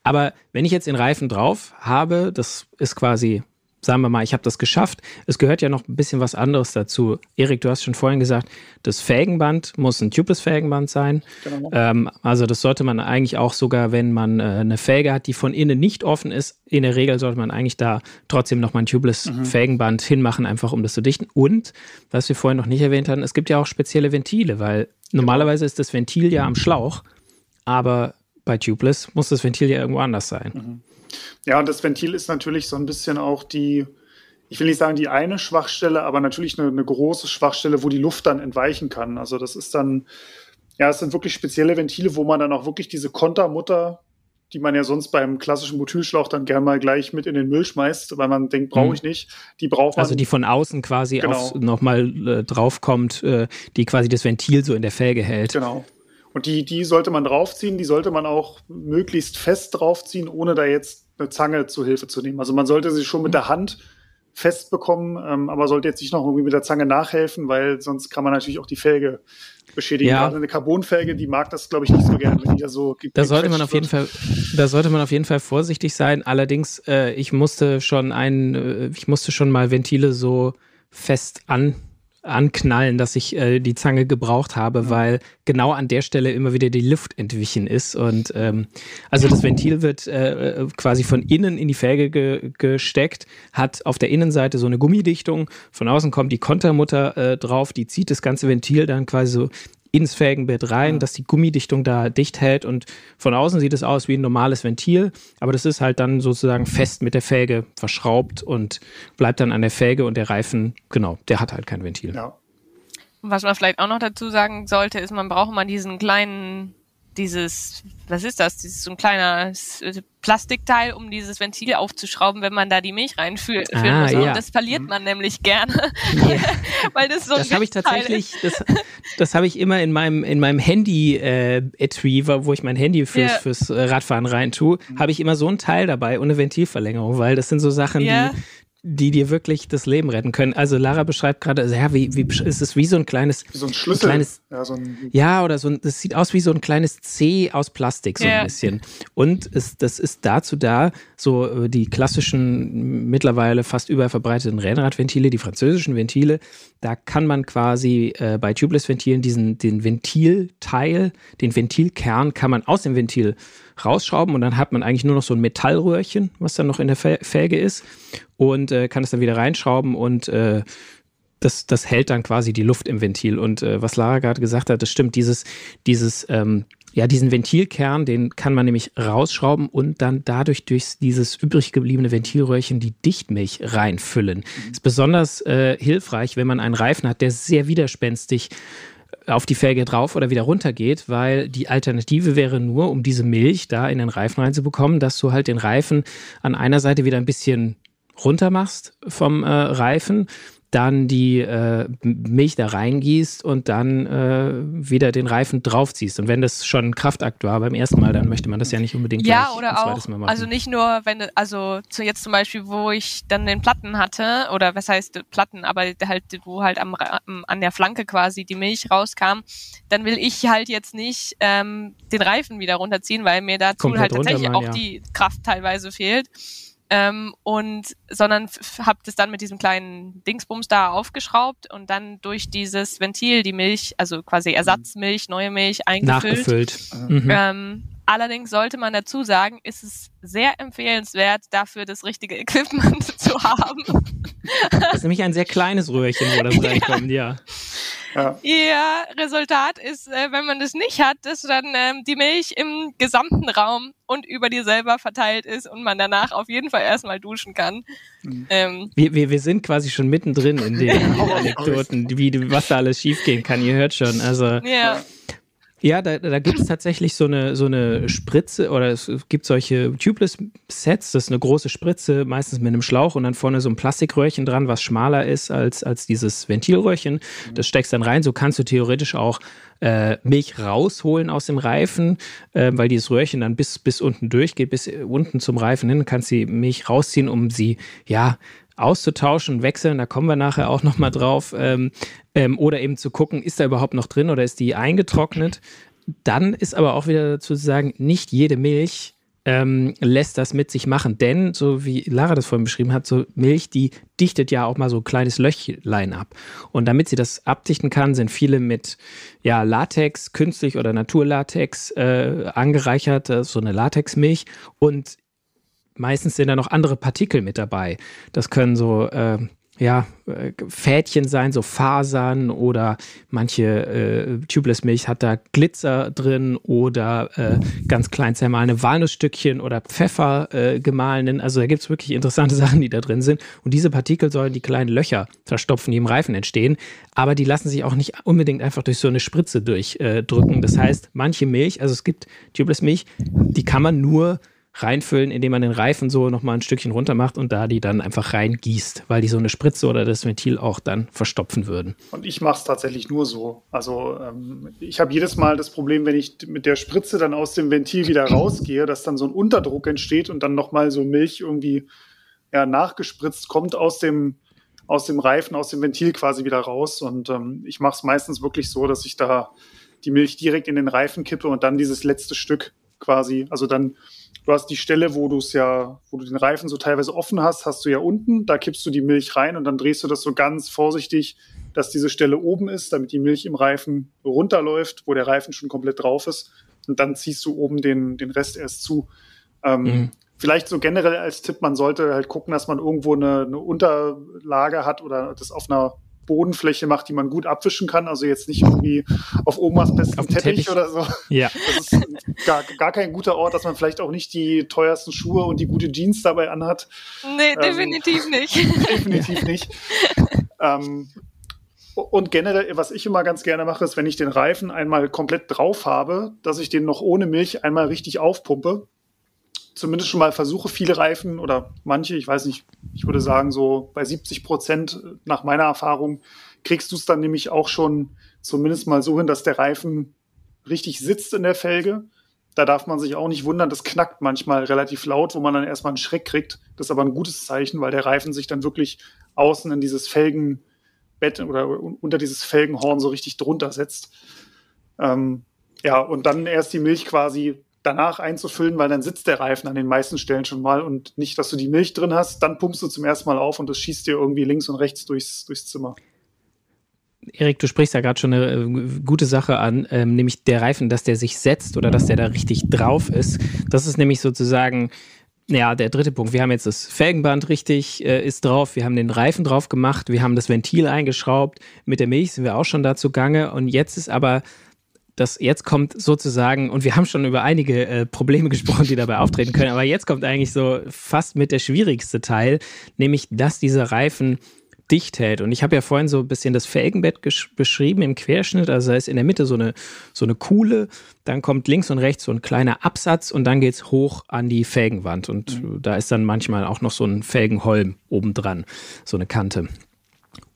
Aber wenn ich jetzt den Reifen drauf habe, das ist quasi sagen wir mal, ich habe das geschafft. Es gehört ja noch ein bisschen was anderes dazu. Erik, du hast schon vorhin gesagt, das Felgenband muss ein Tubeless-Felgenband sein. Genau. Ähm, also das sollte man eigentlich auch sogar, wenn man äh, eine Felge hat, die von innen nicht offen ist, in der Regel sollte man eigentlich da trotzdem noch mal ein Tubeless-Felgenband mhm. hinmachen, einfach um das zu dichten. Und, was wir vorhin noch nicht erwähnt hatten, es gibt ja auch spezielle Ventile, weil normalerweise ist das Ventil ja am Schlauch, aber bei Tubeless muss das Ventil ja irgendwo anders sein. Mhm. Ja, und das Ventil ist natürlich so ein bisschen auch die, ich will nicht sagen die eine Schwachstelle, aber natürlich eine, eine große Schwachstelle, wo die Luft dann entweichen kann. Also das ist dann, ja, es sind wirklich spezielle Ventile, wo man dann auch wirklich diese Kontermutter, die man ja sonst beim klassischen Butylschlauch dann gern mal gleich mit in den Müll schmeißt, weil man denkt, brauche mhm. ich nicht. Die braucht man. Also die von außen quasi genau. nochmal äh, draufkommt, äh, die quasi das Ventil so in der Felge hält. Genau. Und die, die sollte man draufziehen, die sollte man auch möglichst fest draufziehen, ohne da jetzt eine Zange zu Hilfe zu nehmen. Also man sollte sie schon mit der Hand festbekommen, ähm, aber sollte jetzt nicht noch irgendwie mit der Zange nachhelfen, weil sonst kann man natürlich auch die Felge beschädigen. Ja. Gerade eine Carbonfelge, die mag das, glaube ich, nicht so gerne, wenn die da so Da sollte man auf jeden Fall, da sollte man auf jeden Fall vorsichtig sein. Allerdings, äh, ich musste schon ein, äh, ich musste schon mal Ventile so fest an anknallen, dass ich äh, die Zange gebraucht habe, ja. weil genau an der Stelle immer wieder die Luft entwichen ist. Und ähm, also das Ventil wird äh, quasi von innen in die Felge ge gesteckt, hat auf der Innenseite so eine Gummidichtung. Von außen kommt die Kontermutter äh, drauf, die zieht das ganze Ventil dann quasi so ins Felgenbett rein, ja. dass die Gummidichtung da dicht hält und von außen sieht es aus wie ein normales Ventil, aber das ist halt dann sozusagen fest mit der Felge verschraubt und bleibt dann an der Felge und der Reifen, genau, der hat halt kein Ventil. Ja. Was man vielleicht auch noch dazu sagen sollte, ist, man braucht mal diesen kleinen dieses, was ist das? Dieses so ein kleiner Plastikteil, um dieses Ventil aufzuschrauben, wenn man da die Milch reinführt. Ah, ja. Und das verliert man nämlich gerne. Yeah. Weil das so Das habe ich tatsächlich, das, das habe ich immer in meinem, in meinem Handy-Etui, äh, wo ich mein Handy fürs, yeah. fürs Radfahren rein tue, habe ich immer so ein Teil dabei ohne Ventilverlängerung, weil das sind so Sachen, die die dir wirklich das Leben retten können. Also Lara beschreibt gerade, also ja, wie, wie ist es wie so ein kleines, wie so ein Schlüssel, ein kleines, ja, so ein ja, oder so ein, das sieht aus wie so ein kleines C aus Plastik so yeah. ein bisschen. Und es, das ist dazu da, so äh, die klassischen mittlerweile fast überall verbreiteten Rennradventile, die französischen Ventile, da kann man quasi äh, bei Tubeless-Ventilen diesen den Ventilteil, den Ventilkern, kann man aus dem Ventil rausschrauben und dann hat man eigentlich nur noch so ein Metallröhrchen, was dann noch in der Felge ist und äh, kann es dann wieder reinschrauben und äh, das, das hält dann quasi die Luft im Ventil. Und äh, was Lara gerade gesagt hat, das stimmt, dieses, dieses, ähm, ja, diesen Ventilkern, den kann man nämlich rausschrauben und dann dadurch durch dieses übrig gebliebene Ventilröhrchen die Dichtmilch reinfüllen. Mhm. Ist besonders äh, hilfreich, wenn man einen Reifen hat, der sehr widerspenstig auf die Felge drauf oder wieder runter geht, weil die Alternative wäre nur, um diese Milch da in den Reifen reinzubekommen, dass du halt den Reifen an einer Seite wieder ein bisschen runter machst vom äh, Reifen dann die äh, Milch da reingießt und dann äh, wieder den Reifen draufziehst. Und wenn das schon ein Kraftakt war beim ersten Mal, dann möchte man das ja nicht unbedingt ja, gleich oder ein zweites auch, Mal machen. Also nicht nur, wenn, also zu jetzt zum Beispiel, wo ich dann den Platten hatte, oder was heißt Platten, aber halt, wo halt am, an der Flanke quasi die Milch rauskam, dann will ich halt jetzt nicht ähm, den Reifen wieder runterziehen, weil mir dazu Komplett halt tatsächlich auch ja. die Kraft teilweise fehlt. Ähm, und sondern habe das dann mit diesem kleinen Dingsbums da aufgeschraubt und dann durch dieses Ventil die Milch, also quasi Ersatzmilch, neue Milch eingefüllt. Nachgefüllt. Mhm. Ähm, allerdings sollte man dazu sagen, ist es sehr empfehlenswert, dafür das richtige Equipment zu haben. Das ist nämlich ein sehr kleines Röhrchen, wo das reinkommt, ja. ja. Ja. Ihr Resultat ist, äh, wenn man das nicht hat, dass dann ähm, die Milch im gesamten Raum und über dir selber verteilt ist und man danach auf jeden Fall erstmal duschen kann. Mhm. Ähm, wir, wir, wir sind quasi schon mittendrin in den Anekdoten, wie, was da alles schiefgehen kann. Ihr hört schon. Also, ja. Ja, da, da gibt es tatsächlich so eine, so eine Spritze oder es gibt solche Tubeless-Sets. Das ist eine große Spritze, meistens mit einem Schlauch und dann vorne so ein Plastikröhrchen dran, was schmaler ist als, als dieses Ventilröhrchen. Das steckst dann rein. So kannst du theoretisch auch äh, Milch rausholen aus dem Reifen, äh, weil dieses Röhrchen dann bis, bis unten durchgeht, bis unten zum Reifen hin. Kannst die Milch rausziehen, um sie, ja, auszutauschen, wechseln, da kommen wir nachher auch nochmal drauf, ähm, ähm, oder eben zu gucken, ist da überhaupt noch drin oder ist die eingetrocknet. Dann ist aber auch wieder dazu zu sagen, nicht jede Milch ähm, lässt das mit sich machen. Denn, so wie Lara das vorhin beschrieben hat, so Milch, die dichtet ja auch mal so ein kleines Löchlein ab. Und damit sie das abdichten kann, sind viele mit ja, Latex, künstlich oder Naturlatex äh, angereichert, äh, so eine Latexmilch. Und meistens sind da noch andere Partikel mit dabei. Das können so äh, ja, äh, Fädchen sein, so Fasern oder manche äh, Tubeless-Milch hat da Glitzer drin oder äh, ganz klein zermahlene Walnussstückchen oder Pfeffer äh, gemahlenen. Also da gibt es wirklich interessante Sachen, die da drin sind. Und diese Partikel sollen die kleinen Löcher verstopfen, die im Reifen entstehen. Aber die lassen sich auch nicht unbedingt einfach durch so eine Spritze durchdrücken. das heißt, manche Milch, also es gibt Tubeless-Milch, die kann man nur reinfüllen, indem man den Reifen so nochmal ein Stückchen runter macht und da die dann einfach reingießt, weil die so eine Spritze oder das Ventil auch dann verstopfen würden. Und ich mache es tatsächlich nur so. Also ähm, ich habe jedes Mal das Problem, wenn ich mit der Spritze dann aus dem Ventil wieder rausgehe, dass dann so ein Unterdruck entsteht und dann nochmal so Milch irgendwie ja, nachgespritzt kommt aus dem, aus dem Reifen, aus dem Ventil quasi wieder raus. Und ähm, ich mache es meistens wirklich so, dass ich da die Milch direkt in den Reifen kippe und dann dieses letzte Stück quasi, also dann Du hast die Stelle, wo du es ja, wo du den Reifen so teilweise offen hast, hast du ja unten. Da kippst du die Milch rein und dann drehst du das so ganz vorsichtig, dass diese Stelle oben ist, damit die Milch im Reifen runterläuft, wo der Reifen schon komplett drauf ist. Und dann ziehst du oben den, den Rest erst zu. Ähm, mhm. Vielleicht so generell als Tipp, man sollte halt gucken, dass man irgendwo eine, eine Unterlage hat oder das auf einer Bodenfläche macht, die man gut abwischen kann. Also jetzt nicht irgendwie auf Omas besten Teppich, Teppich, oder so. Ja. Das ist gar, gar kein guter Ort, dass man vielleicht auch nicht die teuersten Schuhe und die gute Jeans dabei anhat. Nee, ähm, definitiv nicht. Definitiv nicht. ähm, und generell, was ich immer ganz gerne mache, ist, wenn ich den Reifen einmal komplett drauf habe, dass ich den noch ohne Milch einmal richtig aufpumpe zumindest schon mal versuche, viele Reifen oder manche, ich weiß nicht, ich würde sagen, so bei 70 Prozent nach meiner Erfahrung kriegst du es dann nämlich auch schon zumindest mal so hin, dass der Reifen richtig sitzt in der Felge. Da darf man sich auch nicht wundern, das knackt manchmal relativ laut, wo man dann erstmal einen Schreck kriegt. Das ist aber ein gutes Zeichen, weil der Reifen sich dann wirklich außen in dieses Felgenbett oder unter dieses Felgenhorn so richtig drunter setzt. Ähm, ja, und dann erst die Milch quasi danach einzufüllen, weil dann sitzt der Reifen an den meisten Stellen schon mal und nicht, dass du die Milch drin hast, dann pumpst du zum ersten Mal auf und das schießt dir irgendwie links und rechts durchs, durchs Zimmer. Erik, du sprichst ja gerade schon eine äh, gute Sache an, ähm, nämlich der Reifen, dass der sich setzt oder dass der da richtig drauf ist. Das ist nämlich sozusagen ja, der dritte Punkt. Wir haben jetzt das Felgenband richtig, äh, ist drauf. Wir haben den Reifen drauf gemacht. Wir haben das Ventil eingeschraubt. Mit der Milch sind wir auch schon dazu gange. Und jetzt ist aber das jetzt kommt sozusagen, und wir haben schon über einige äh, Probleme gesprochen, die dabei auftreten können, aber jetzt kommt eigentlich so fast mit der schwierigste Teil, nämlich, dass dieser Reifen dicht hält. Und ich habe ja vorhin so ein bisschen das Felgenbett beschrieben im Querschnitt. Also da ist in der Mitte so eine, so eine Kuhle, dann kommt links und rechts so ein kleiner Absatz und dann geht es hoch an die Felgenwand. Und mhm. da ist dann manchmal auch noch so ein Felgenholm obendran, so eine Kante.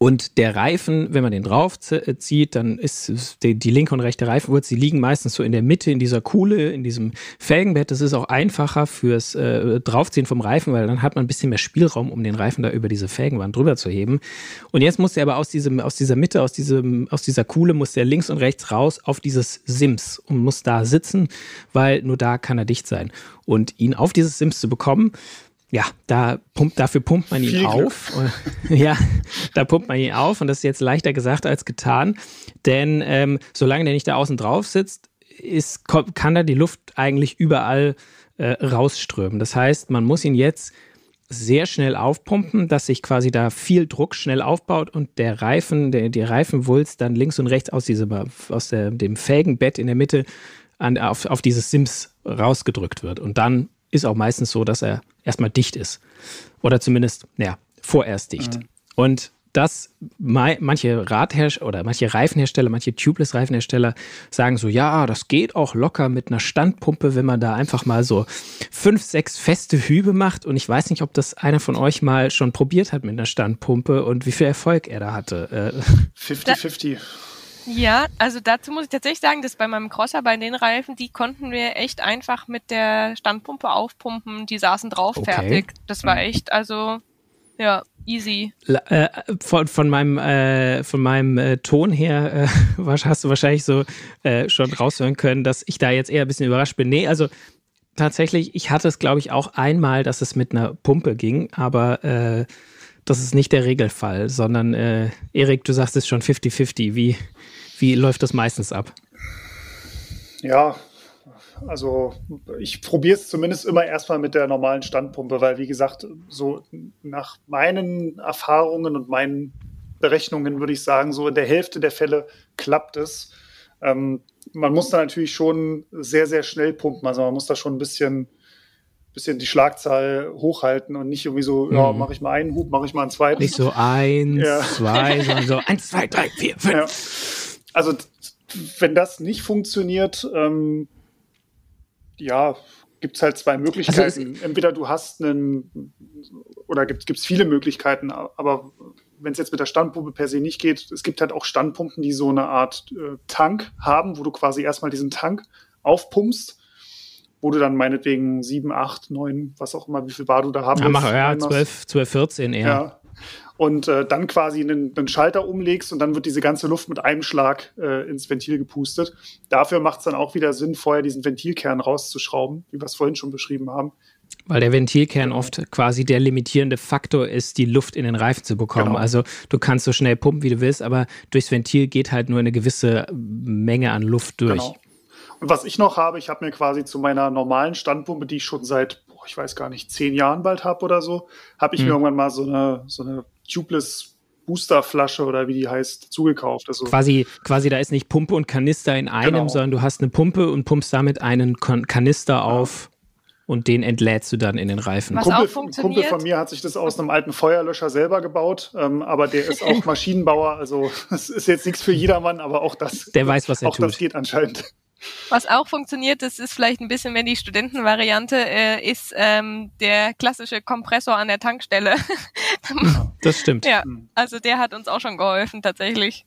Und der Reifen, wenn man den drauf äh, zieht, dann ist die, die linke und rechte Reifenwurzel, die liegen meistens so in der Mitte in dieser Kuhle, in diesem Felgenbett. Das ist auch einfacher fürs äh, Draufziehen vom Reifen, weil dann hat man ein bisschen mehr Spielraum, um den Reifen da über diese Felgenwand drüber zu heben. Und jetzt muss der aber aus, diesem, aus dieser Mitte, aus, diesem, aus dieser Kuhle, muss der links und rechts raus auf dieses Sims und muss da sitzen, weil nur da kann er dicht sein. Und ihn auf dieses Sims zu bekommen, ja, da pumpt, dafür pumpt man ihn Viel auf. ja, da pumpt man ihn auf und das ist jetzt leichter gesagt als getan, denn ähm, solange der nicht da außen drauf sitzt, ist, kann da die Luft eigentlich überall äh, rausströmen. Das heißt, man muss ihn jetzt sehr schnell aufpumpen, dass sich quasi da viel Druck schnell aufbaut und der Reifen, der, die Reifenwulst dann links und rechts aus, diesem, aus der, dem Felgenbett in der Mitte an, auf, auf dieses Sims rausgedrückt wird. Und dann ist auch meistens so, dass er erstmal dicht ist. Oder zumindest, ja, vorerst dicht. Mhm. Und dass manche Radhersteller oder manche Reifenhersteller, manche Tubeless-Reifenhersteller sagen so, ja, das geht auch locker mit einer Standpumpe, wenn man da einfach mal so fünf, sechs feste Hübe macht. Und ich weiß nicht, ob das einer von euch mal schon probiert hat mit einer Standpumpe und wie viel Erfolg er da hatte. 50-50. Ja, also dazu muss ich tatsächlich sagen, dass bei meinem Crosser, bei den Reifen, die konnten wir echt einfach mit der Standpumpe aufpumpen. Die saßen drauf okay. fertig. Das war echt, also ja, easy. Äh, von, von meinem, äh, von meinem äh, Ton her äh, hast du wahrscheinlich so äh, schon raushören können, dass ich da jetzt eher ein bisschen überrascht bin. Nee, also tatsächlich, ich hatte es, glaube ich, auch einmal, dass es mit einer Pumpe ging, aber äh, das ist nicht der Regelfall, sondern Erik, du sagst es schon 50-50. Wie, wie läuft das meistens ab? Ja, also ich probiere es zumindest immer erstmal mit der normalen Standpumpe, weil wie gesagt, so nach meinen Erfahrungen und meinen Berechnungen würde ich sagen, so in der Hälfte der Fälle klappt es. Ähm, man muss da natürlich schon sehr, sehr schnell pumpen. Also man muss da schon ein bisschen, bisschen die Schlagzahl hochhalten und nicht irgendwie so, mhm. ja, mache ich mal einen Hub, mache ich mal einen zweiten. Nicht so eins, ja. zwei, sondern so eins, zwei, drei, vier, fünf. Ja. Also wenn das nicht funktioniert, ähm, ja, gibt es halt zwei Möglichkeiten. Also Entweder du hast einen, oder gibt es viele Möglichkeiten, aber wenn es jetzt mit der Standpumpe per se nicht geht, es gibt halt auch Standpumpen, die so eine Art äh, Tank haben, wo du quasi erstmal diesen Tank aufpumpst, wo du dann meinetwegen sieben, acht, neun, was auch immer, wie viel Bar du da haben ja, willst. Ja, 12, 12, 14 eher. Ja. Und äh, dann quasi einen, einen, Schalter umlegst und dann wird diese ganze Luft mit einem Schlag äh, ins Ventil gepustet. Dafür macht es dann auch wieder Sinn, vorher diesen Ventilkern rauszuschrauben, wie wir es vorhin schon beschrieben haben. Weil der Ventilkern oft quasi der limitierende Faktor ist, die Luft in den Reifen zu bekommen. Genau. Also du kannst so schnell pumpen, wie du willst, aber durchs Ventil geht halt nur eine gewisse Menge an Luft durch. Genau. Und was ich noch habe, ich habe mir quasi zu meiner normalen Standpumpe, die ich schon seit, ich weiß gar nicht, zehn Jahren bald habe oder so, habe ich hm. mir irgendwann mal so eine, so eine tubeless Boosterflasche oder wie die heißt, zugekauft. Also quasi, quasi, da ist nicht Pumpe und Kanister in einem, genau. sondern du hast eine Pumpe und pumpst damit einen Kanister auf und den entlädst du dann in den Reifen. Was Kumpel, auch Kumpel von mir hat sich das aus einem alten Feuerlöscher selber gebaut, ähm, aber der ist auch Maschinenbauer, also es ist jetzt nichts für jedermann, aber auch das, der weiß, was er auch tut. das geht anscheinend. Was auch funktioniert, das ist vielleicht ein bisschen mehr die Studentenvariante, äh, ist ähm, der klassische Kompressor an der Tankstelle. das stimmt. Ja, also der hat uns auch schon geholfen tatsächlich.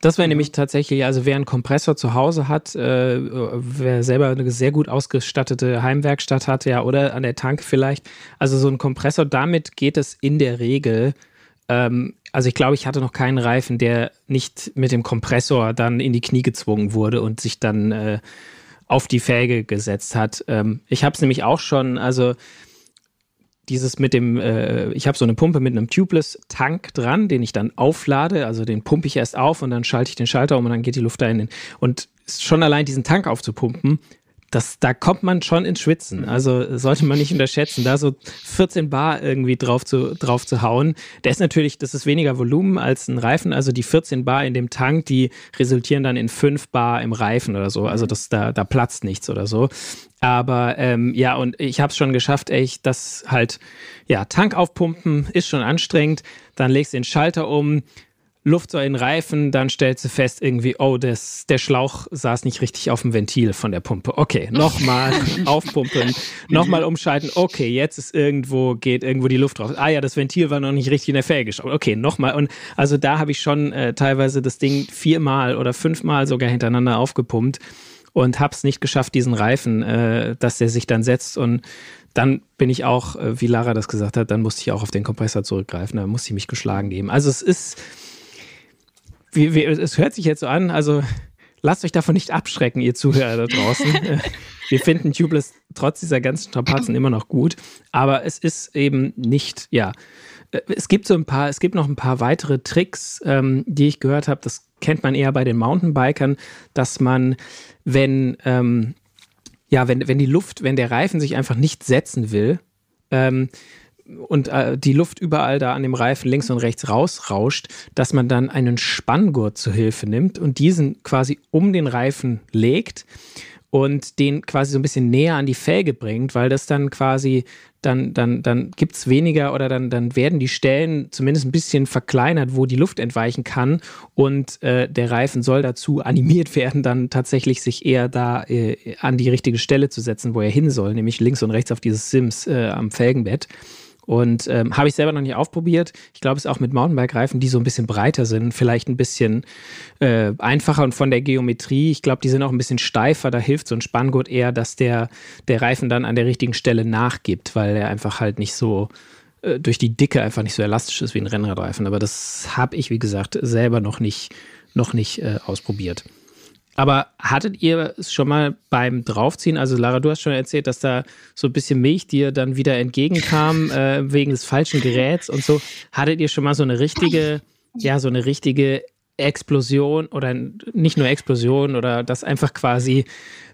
Das wäre nämlich tatsächlich, also wer einen Kompressor zu Hause hat, äh, wer selber eine sehr gut ausgestattete Heimwerkstatt hat, ja, oder an der Tank vielleicht, also so ein Kompressor, damit geht es in der Regel ähm, also ich glaube, ich hatte noch keinen Reifen, der nicht mit dem Kompressor dann in die Knie gezwungen wurde und sich dann äh, auf die Felge gesetzt hat. Ähm, ich habe es nämlich auch schon, also dieses mit dem, äh, ich habe so eine Pumpe mit einem Tubeless-Tank dran, den ich dann auflade, also den pumpe ich erst auf und dann schalte ich den Schalter um und dann geht die Luft da in den. Und schon allein diesen Tank aufzupumpen, das, da kommt man schon ins Schwitzen. Mhm. Also sollte man nicht unterschätzen, da so 14 Bar irgendwie drauf zu, drauf zu hauen. Der ist natürlich, das ist weniger Volumen als ein Reifen. Also die 14 Bar in dem Tank, die resultieren dann in 5 Bar im Reifen oder so. Also mhm. das, da, da platzt nichts oder so. Aber ähm, ja, und ich habe es schon geschafft, echt, das halt, ja, Tank aufpumpen ist schon anstrengend. Dann legst du den Schalter um, Luft so in den Reifen, dann stellst du fest irgendwie, oh, das, der Schlauch saß nicht richtig auf dem Ventil von der Pumpe. Okay, nochmal aufpumpen, nochmal umschalten. Okay, jetzt ist irgendwo, geht irgendwo die Luft raus. Ah ja, das Ventil war noch nicht richtig in der Felge geschraubt. Okay, nochmal. Und also da habe ich schon äh, teilweise das Ding viermal oder fünfmal sogar hintereinander aufgepumpt und habe es nicht geschafft, diesen Reifen, äh, dass der sich dann setzt und dann bin ich auch, äh, wie Lara das gesagt hat, dann musste ich auch auf den Kompressor zurückgreifen, da musste ich mich geschlagen geben. Also es ist, wie, wie, es hört sich jetzt so an, also lasst euch davon nicht abschrecken, ihr Zuhörer da draußen. Wir finden Tubeless trotz dieser ganzen Strapazen immer noch gut, aber es ist eben nicht, ja. Es gibt so ein paar, es gibt noch ein paar weitere Tricks, ähm, die ich gehört habe. Das kennt man eher bei den Mountainbikern, dass man, wenn, ähm, ja, wenn, wenn die Luft, wenn der Reifen sich einfach nicht setzen will, ähm, und äh, die Luft überall da an dem Reifen links und rechts rausrauscht, dass man dann einen Spanngurt zu Hilfe nimmt und diesen quasi um den Reifen legt und den quasi so ein bisschen näher an die Felge bringt, weil das dann quasi, dann, dann, dann gibt es weniger oder dann, dann werden die Stellen zumindest ein bisschen verkleinert, wo die Luft entweichen kann und äh, der Reifen soll dazu animiert werden, dann tatsächlich sich eher da äh, an die richtige Stelle zu setzen, wo er hin soll, nämlich links und rechts auf dieses Sims äh, am Felgenbett. Und ähm, habe ich selber noch nicht aufprobiert. Ich glaube, es ist auch mit Mountainbike-Reifen, die so ein bisschen breiter sind, vielleicht ein bisschen äh, einfacher und von der Geometrie. Ich glaube, die sind auch ein bisschen steifer. Da hilft so ein Spanngurt eher, dass der, der Reifen dann an der richtigen Stelle nachgibt, weil er einfach halt nicht so äh, durch die Dicke einfach nicht so elastisch ist wie ein Rennradreifen. Aber das habe ich, wie gesagt, selber noch nicht, noch nicht äh, ausprobiert. Aber hattet ihr es schon mal beim Draufziehen? Also Lara, du hast schon erzählt, dass da so ein bisschen Milch dir dann wieder entgegenkam äh, wegen des falschen Geräts und so. Hattet ihr schon mal so eine richtige, ja, so eine richtige Explosion oder nicht nur Explosion oder dass einfach quasi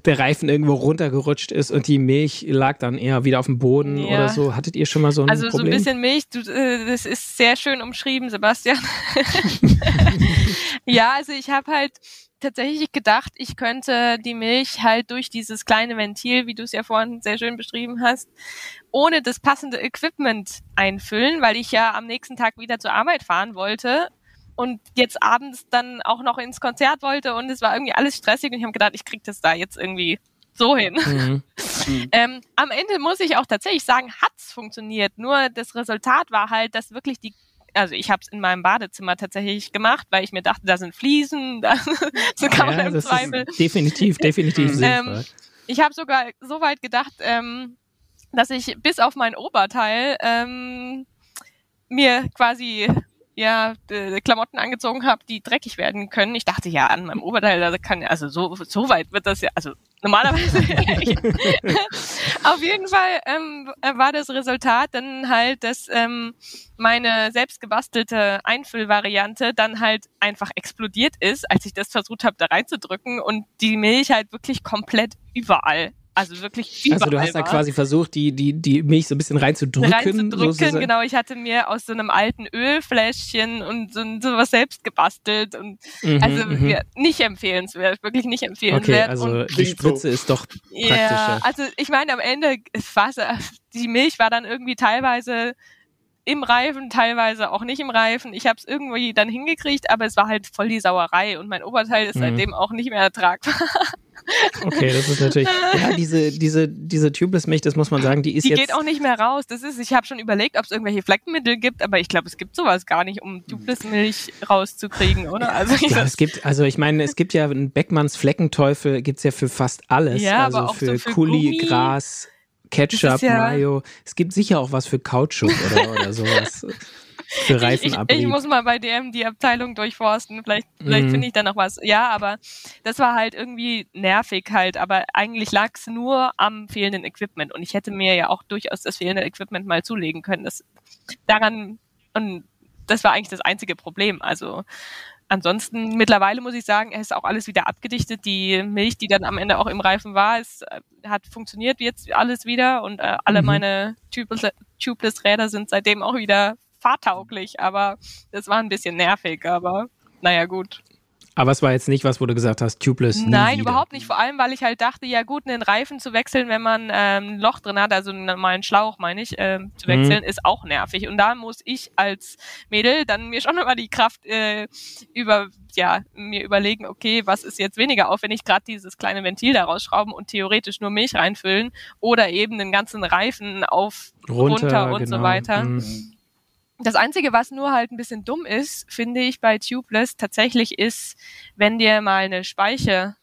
der Reifen irgendwo runtergerutscht ist und die Milch lag dann eher wieder auf dem Boden ja. oder so. Hattet ihr schon mal so ein also Problem? Also so ein bisschen Milch, du, äh, das ist sehr schön umschrieben, Sebastian. ja, also ich habe halt tatsächlich gedacht, ich könnte die Milch halt durch dieses kleine Ventil, wie du es ja vorhin sehr schön beschrieben hast, ohne das passende Equipment einfüllen, weil ich ja am nächsten Tag wieder zur Arbeit fahren wollte und jetzt abends dann auch noch ins Konzert wollte und es war irgendwie alles stressig und ich habe gedacht, ich krieg das da jetzt irgendwie so hin. Mhm. ähm, am Ende muss ich auch tatsächlich sagen, hat's funktioniert. Nur das Resultat war halt, dass wirklich die also ich habe es in meinem Badezimmer tatsächlich gemacht, weil ich mir dachte, da sind Fliesen, da so kann man ja, im Zweifel. definitiv, definitiv ähm. Ich habe sogar so weit gedacht, ähm, dass ich bis auf mein Oberteil ähm, mir quasi ja äh, Klamotten angezogen habe, die dreckig werden können. Ich dachte ja an meinem Oberteil, da kann also so so weit wird das ja, also normalerweise. Auf jeden Fall ähm, war das Resultat dann halt, dass ähm, meine selbst gebastelte Einfüllvariante dann halt einfach explodiert ist, als ich das versucht habe, da reinzudrücken und die Milch halt wirklich komplett überall also wirklich überall Also du hast da quasi versucht, die, die, die Milch so ein bisschen reinzudrücken. Reinzudrücken, sozusagen. genau. Ich hatte mir aus so einem alten Ölfläschchen und so, so was selbst gebastelt und mhm, also mhm. ja, nicht empfehlenswert, wirklich nicht empfehlenswert. Okay, also und die Spritze ist doch praktischer. Ja, also ich meine am Ende, Wasser, die Milch war dann irgendwie teilweise im Reifen, teilweise auch nicht im Reifen. Ich habe es irgendwie dann hingekriegt, aber es war halt voll die Sauerei und mein Oberteil ist mhm. seitdem auch nicht mehr ertragbar. Okay, das ist natürlich. Ja, diese, diese, diese Tubeless-Milch, das muss man sagen, die ist die jetzt. Die geht auch nicht mehr raus. Das ist, ich habe schon überlegt, ob es irgendwelche Fleckenmittel gibt, aber ich glaube, es gibt sowas gar nicht, um Tubeless-Milch rauszukriegen, oder? Also ich glaub, es gibt, also ich meine, es gibt ja einen Beckmanns Fleckenteufel, gibt es ja für fast alles. Ja, also aber auch für, so für Kuli, Gummi. Gras, Ketchup, ja Mayo. Es gibt sicher auch was für Kautschuk oder, oder sowas. Für Reifenabrieb. Ich, ich, ich, muss mal bei DM die Abteilung durchforsten. Vielleicht, vielleicht mhm. finde ich da noch was. Ja, aber das war halt irgendwie nervig halt. Aber eigentlich lag es nur am fehlenden Equipment. Und ich hätte mir ja auch durchaus das fehlende Equipment mal zulegen können. Das, daran, und das war eigentlich das einzige Problem. Also ansonsten mittlerweile muss ich sagen, es ist auch alles wieder abgedichtet. Die Milch, die dann am Ende auch im Reifen war, es äh, hat funktioniert jetzt alles wieder und äh, alle mhm. meine Tubeless-Räder sind seitdem auch wieder fahrtauglich, aber das war ein bisschen nervig, aber naja, gut. Aber es war jetzt nicht was, wo du gesagt hast, tubeless. Nein, überhaupt nicht. Vor allem, weil ich halt dachte, ja gut, einen Reifen zu wechseln, wenn man ähm, ein Loch drin hat, also einen normalen Schlauch, meine ich, ähm, zu wechseln, mhm. ist auch nervig. Und da muss ich als Mädel dann mir schon immer die Kraft äh, über, ja, mir überlegen, okay, was ist jetzt weniger aufwendig, gerade dieses kleine Ventil da rausschrauben und theoretisch nur Milch reinfüllen oder eben den ganzen Reifen auf runter, runter und genau. so weiter. Mhm. Das Einzige, was nur halt ein bisschen dumm ist, finde ich bei Tubeless tatsächlich ist, wenn dir mal eine Speiche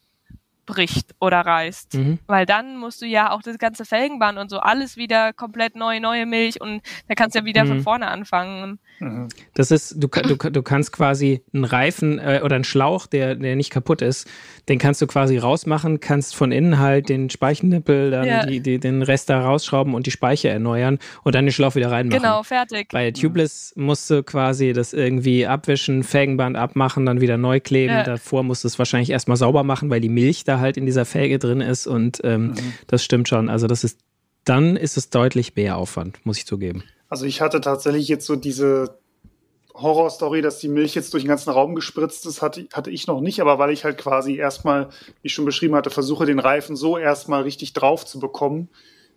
bricht oder reißt. Mhm. Weil dann musst du ja auch das ganze Felgenband und so alles wieder komplett neu, neue Milch und da kannst du ja wieder mhm. von vorne anfangen. Mhm. Das ist, du, du, du kannst quasi einen Reifen äh, oder einen Schlauch, der, der nicht kaputt ist, den kannst du quasi rausmachen, kannst von innen halt den Speichennippel, dann ja. die, die, den Rest da rausschrauben und die Speiche erneuern und dann den Schlauch wieder reinmachen. Genau, fertig. Bei Tubeless musst du quasi das irgendwie abwischen, Felgenband abmachen, dann wieder neu kleben. Ja. Davor musst du es wahrscheinlich erstmal sauber machen, weil die Milch da halt in dieser Felge drin ist und ähm, mhm. das stimmt schon. Also das ist, dann ist es deutlich mehr Aufwand, muss ich zugeben. Also ich hatte tatsächlich jetzt so diese Horrorstory, dass die Milch jetzt durch den ganzen Raum gespritzt ist, hatte, hatte ich noch nicht, aber weil ich halt quasi erstmal, wie ich schon beschrieben hatte, versuche den Reifen so erstmal richtig drauf zu bekommen,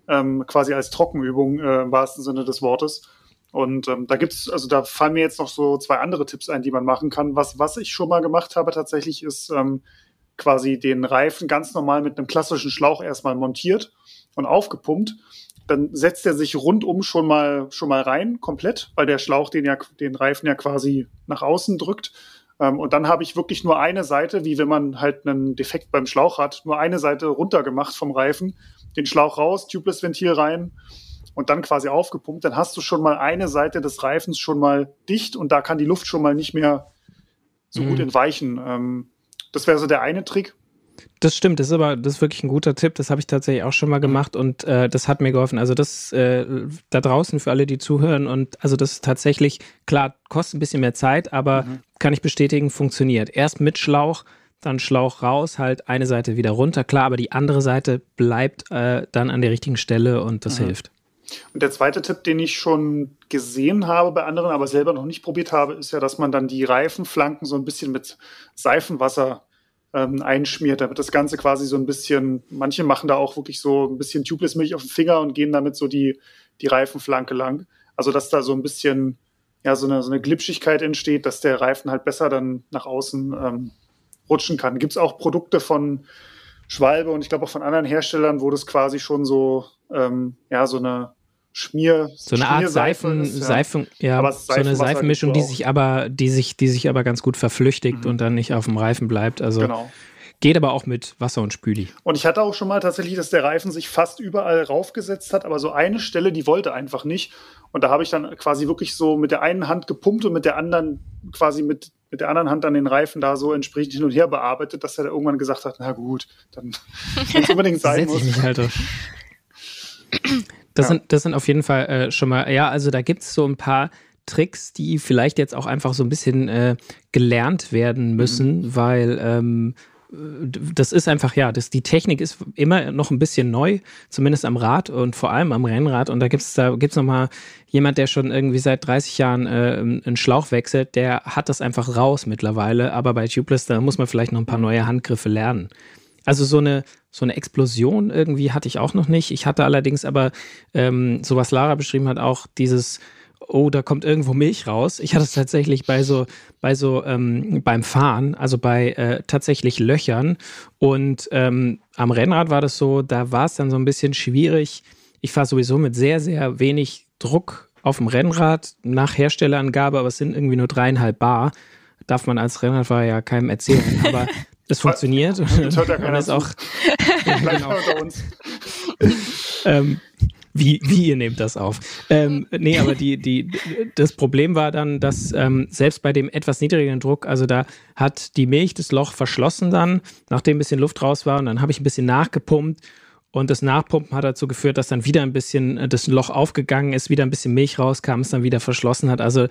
ähm, quasi als Trockenübung äh, im wahrsten Sinne des Wortes. Und ähm, da gibt's, also da fallen mir jetzt noch so zwei andere Tipps ein, die man machen kann. Was, was ich schon mal gemacht habe tatsächlich, ist ähm, quasi den Reifen ganz normal mit einem klassischen Schlauch erstmal montiert und aufgepumpt. Dann setzt er sich rundum schon mal, schon mal rein, komplett, weil der Schlauch den, ja, den Reifen ja quasi nach außen drückt. Ähm, und dann habe ich wirklich nur eine Seite, wie wenn man halt einen Defekt beim Schlauch hat, nur eine Seite runtergemacht vom Reifen, den Schlauch raus, Tubeless-Ventil rein und dann quasi aufgepumpt. Dann hast du schon mal eine Seite des Reifens schon mal dicht und da kann die Luft schon mal nicht mehr so mhm. gut entweichen. Das wäre so der eine Trick. Das stimmt, das ist aber das ist wirklich ein guter Tipp. Das habe ich tatsächlich auch schon mal gemacht und äh, das hat mir geholfen. Also das äh, da draußen für alle, die zuhören und also das ist tatsächlich klar kostet ein bisschen mehr Zeit, aber mhm. kann ich bestätigen, funktioniert. Erst mit Schlauch, dann Schlauch raus, halt eine Seite wieder runter, klar, aber die andere Seite bleibt äh, dann an der richtigen Stelle und das mhm. hilft. Und der zweite Tipp, den ich schon gesehen habe bei anderen, aber selber noch nicht probiert habe, ist ja, dass man dann die Reifenflanken so ein bisschen mit Seifenwasser ähm, einschmiert, damit das Ganze quasi so ein bisschen, manche machen da auch wirklich so ein bisschen Tubeless-Milch auf den Finger und gehen damit so die, die Reifenflanke lang. Also dass da so ein bisschen, ja, so eine, so eine Glitschigkeit entsteht, dass der Reifen halt besser dann nach außen ähm, rutschen kann. Gibt es auch Produkte von Schwalbe und ich glaube auch von anderen Herstellern, wo das quasi schon so, ähm, ja, so eine Schmier, so eine Art Seifen, ist, ja. Seifen, ja, so eine Seifenmischung, die sich aber, die sich, die sich aber ganz gut verflüchtigt mhm. und dann nicht auf dem Reifen bleibt. Also genau. geht aber auch mit Wasser und Spüli. Und ich hatte auch schon mal tatsächlich, dass der Reifen sich fast überall raufgesetzt hat, aber so eine Stelle, die wollte einfach nicht. Und da habe ich dann quasi wirklich so mit der einen Hand gepumpt und mit der anderen quasi mit, mit der anderen Hand dann den Reifen da so entsprechend hin und her bearbeitet, dass er da irgendwann gesagt hat, na gut, dann wenn es unbedingt sein muss. Ich mich halt das, ja. sind, das sind auf jeden Fall äh, schon mal, ja, also da gibt es so ein paar Tricks, die vielleicht jetzt auch einfach so ein bisschen äh, gelernt werden müssen, mhm. weil ähm, das ist einfach, ja, das, die Technik ist immer noch ein bisschen neu, zumindest am Rad und vor allem am Rennrad. Und da gibt es da gibt's nochmal jemand, der schon irgendwie seit 30 Jahren äh, einen Schlauch wechselt, der hat das einfach raus mittlerweile. Aber bei Tubeless, da muss man vielleicht noch ein paar neue Handgriffe lernen. Also so eine, so eine Explosion irgendwie hatte ich auch noch nicht. Ich hatte allerdings aber, ähm, so was Lara beschrieben hat, auch dieses, oh, da kommt irgendwo Milch raus. Ich hatte es tatsächlich bei so, bei so, ähm, beim Fahren, also bei äh, tatsächlich Löchern. Und ähm, am Rennrad war das so, da war es dann so ein bisschen schwierig. Ich fahre sowieso mit sehr, sehr wenig Druck auf dem Rennrad nach Herstellerangabe, aber es sind irgendwie nur dreieinhalb Bar. Darf man als Rennradfahrer ja keinem erzählen. Aber es funktioniert. Das hört ja keiner ist auch. genau. ähm, wie, wie ihr nehmt das auf? Ähm, nee, aber die, die, das Problem war dann, dass ähm, selbst bei dem etwas niedrigeren Druck, also da hat die Milch das Loch verschlossen dann, nachdem ein bisschen Luft raus war und dann habe ich ein bisschen nachgepumpt und das Nachpumpen hat dazu geführt, dass dann wieder ein bisschen äh, das Loch aufgegangen ist, wieder ein bisschen Milch rauskam, es dann wieder verschlossen hat. Also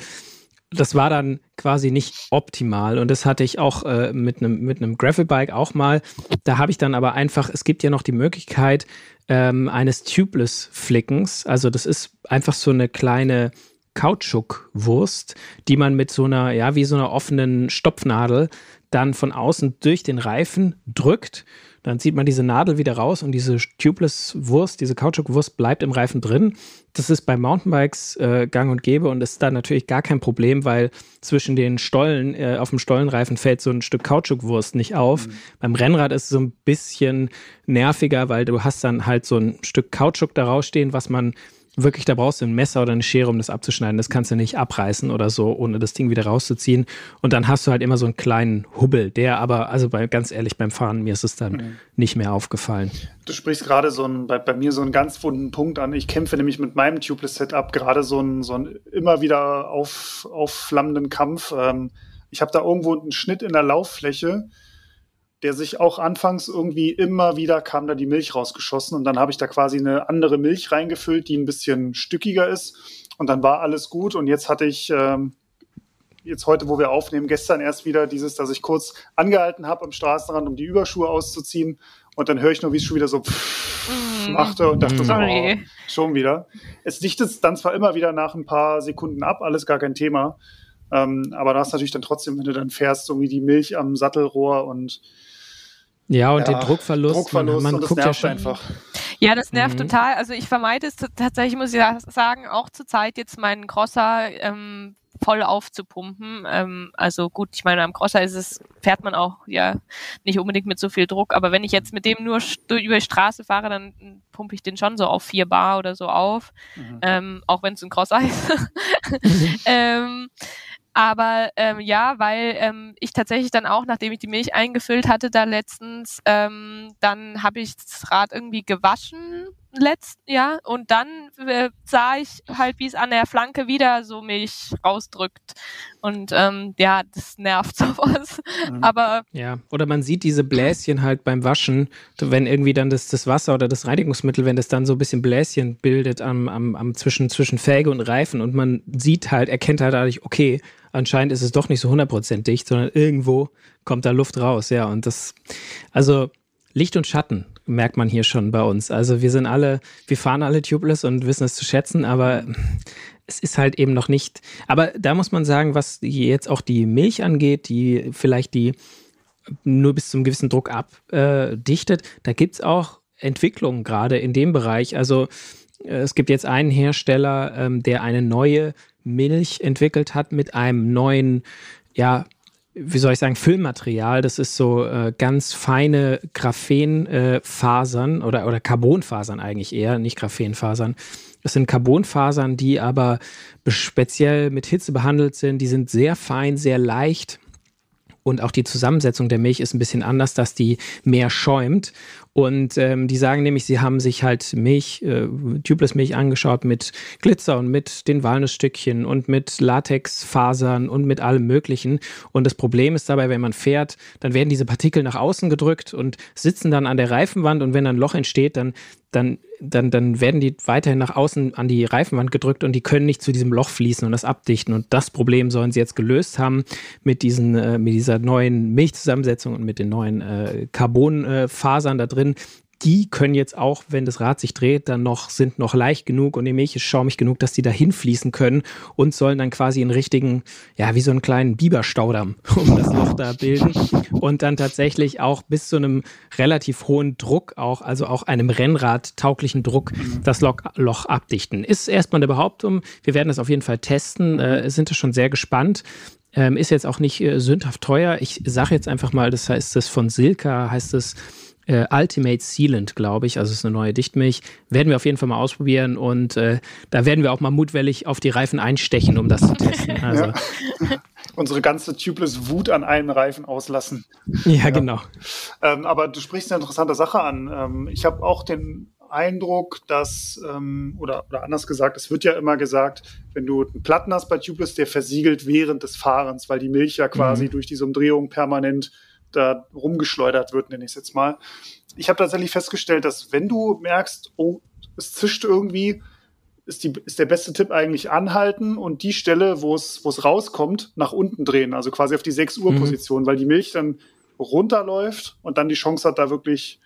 das war dann quasi nicht optimal und das hatte ich auch äh, mit einem mit einem Gravelbike auch mal. Da habe ich dann aber einfach, es gibt ja noch die Möglichkeit ähm, eines Tubeless Flickens. Also das ist einfach so eine kleine Kautschukwurst, die man mit so einer, ja, wie so einer offenen Stopfnadel dann von außen durch den Reifen drückt dann zieht man diese Nadel wieder raus und diese Tubeless-Wurst, diese Kautschukwurst bleibt im Reifen drin. Das ist bei Mountainbikes äh, gang und gäbe und ist da natürlich gar kein Problem, weil zwischen den Stollen, äh, auf dem Stollenreifen fällt so ein Stück Kautschukwurst nicht auf. Mhm. Beim Rennrad ist es so ein bisschen nerviger, weil du hast dann halt so ein Stück Kautschuk da rausstehen, was man wirklich, da brauchst du ein Messer oder eine Schere, um das abzuschneiden. Das kannst du nicht abreißen oder so, ohne das Ding wieder rauszuziehen. Und dann hast du halt immer so einen kleinen Hubbel, der aber, also bei, ganz ehrlich, beim Fahren, mir ist es dann mhm. nicht mehr aufgefallen. Du sprichst gerade so ein, bei, bei mir so einen ganz wunden Punkt an. Ich kämpfe nämlich mit meinem Tubeless-Setup gerade so einen, so einen immer wieder auf, aufflammenden Kampf. Ähm, ich habe da irgendwo einen Schnitt in der Lauffläche der sich auch anfangs irgendwie immer wieder kam da die Milch rausgeschossen und dann habe ich da quasi eine andere Milch reingefüllt, die ein bisschen stückiger ist und dann war alles gut und jetzt hatte ich ähm, jetzt heute, wo wir aufnehmen, gestern erst wieder dieses, dass ich kurz angehalten habe am Straßenrand, um die Überschuhe auszuziehen und dann höre ich nur, wie es schon wieder so mm. machte und dachte mm. so, oh, schon wieder. Es dichtet dann zwar immer wieder nach ein paar Sekunden ab, alles gar kein Thema, ähm, aber da hast natürlich dann trotzdem, wenn du dann fährst, so wie die Milch am Sattelrohr und ja, und ja, den Druckverlust. Druckverlust man, man guckt ja schon einfach. Ja, das nervt mhm. total. Also ich vermeide es tatsächlich, muss ich sagen, auch zur Zeit jetzt meinen Crosser ähm, voll aufzupumpen. Ähm, also gut, ich meine, am Crosser ist es, fährt man auch ja nicht unbedingt mit so viel Druck, aber wenn ich jetzt mit dem nur über die Straße fahre, dann pumpe ich den schon so auf vier Bar oder so auf, mhm. ähm, auch wenn es ein Crosser ist. ähm, aber ähm, ja, weil ähm, ich tatsächlich dann auch, nachdem ich die Milch eingefüllt hatte, da letztens, ähm, dann habe ich das Rad irgendwie gewaschen letzten, ja, und dann äh, sah ich halt, wie es an der Flanke wieder so Milch rausdrückt. Und ähm, ja, das nervt sowas. Mhm. Aber ja, oder man sieht diese Bläschen halt beim Waschen, wenn irgendwie dann das, das Wasser oder das Reinigungsmittel, wenn das dann so ein bisschen Bläschen bildet am, am, am zwischen, zwischen Felge und Reifen und man sieht halt, erkennt halt dadurch, okay, anscheinend ist es doch nicht so 100% dicht, sondern irgendwo kommt da Luft raus, ja. Und das, also Licht und Schatten merkt man hier schon bei uns. Also wir sind alle, wir fahren alle tubeless und wissen es zu schätzen, aber es ist halt eben noch nicht. Aber da muss man sagen, was jetzt auch die Milch angeht, die vielleicht die nur bis zum gewissen Druck abdichtet, äh, da gibt es auch Entwicklungen gerade in dem Bereich. Also äh, es gibt jetzt einen Hersteller, ähm, der eine neue Milch entwickelt hat mit einem neuen, ja, wie soll ich sagen, Füllmaterial. Das ist so äh, ganz feine Graphenfasern äh, oder, oder Carbonfasern eigentlich eher, nicht Graphenfasern. Das sind Carbonfasern, die aber speziell mit Hitze behandelt sind. Die sind sehr fein, sehr leicht. Und auch die Zusammensetzung der Milch ist ein bisschen anders, dass die mehr schäumt. Und ähm, die sagen nämlich, sie haben sich halt Milch, äh, Tubeless Milch angeschaut mit Glitzer und mit den Walnussstückchen und mit Latexfasern und mit allem Möglichen. Und das Problem ist dabei, wenn man fährt, dann werden diese Partikel nach außen gedrückt und sitzen dann an der Reifenwand. Und wenn ein Loch entsteht, dann dann, dann, dann werden die weiterhin nach außen an die Reifenwand gedrückt und die können nicht zu diesem Loch fließen und das abdichten. Und das Problem sollen sie jetzt gelöst haben mit, diesen, äh, mit dieser neuen Milchzusammensetzung und mit den neuen äh, Carbonfasern da drin, die können jetzt auch, wenn das Rad sich dreht, dann noch, sind noch leicht genug und die Milch ist schaumig genug, dass die da hinfließen können und sollen dann quasi einen richtigen, ja, wie so einen kleinen Biberstaudamm um das Loch da bilden und dann tatsächlich auch bis zu einem relativ hohen Druck auch, also auch einem Rennrad tauglichen Druck das Loch, Loch abdichten. Ist erstmal eine Behauptung. Wir werden das auf jeden Fall testen, äh, sind da schon sehr gespannt. Ähm, ist jetzt auch nicht äh, sündhaft teuer. Ich sage jetzt einfach mal, das heißt das von Silka, heißt es äh, Ultimate Sealant, glaube ich. Also es ist eine neue Dichtmilch. Werden wir auf jeden Fall mal ausprobieren und äh, da werden wir auch mal mutwillig auf die Reifen einstechen, um das zu testen. Also. Ja. Unsere ganze Tubeless Wut an einen Reifen auslassen. Ja, ja. genau. Ähm, aber du sprichst eine interessante Sache an. Ähm, ich habe auch den Eindruck, dass, ähm, oder, oder anders gesagt, es wird ja immer gesagt, wenn du einen Platten hast bei Tubeless, der versiegelt während des Fahrens, weil die Milch ja quasi mhm. durch diese Umdrehung permanent da rumgeschleudert wird, nenne ich es jetzt mal. Ich habe tatsächlich festgestellt, dass wenn du merkst, oh, es zischt irgendwie, ist, die, ist der beste Tipp eigentlich anhalten und die Stelle, wo es, wo es rauskommt, nach unten drehen, also quasi auf die 6 Uhr mhm. Position, mhm. weil die Milch dann runterläuft und dann die Chance hat, da wirklich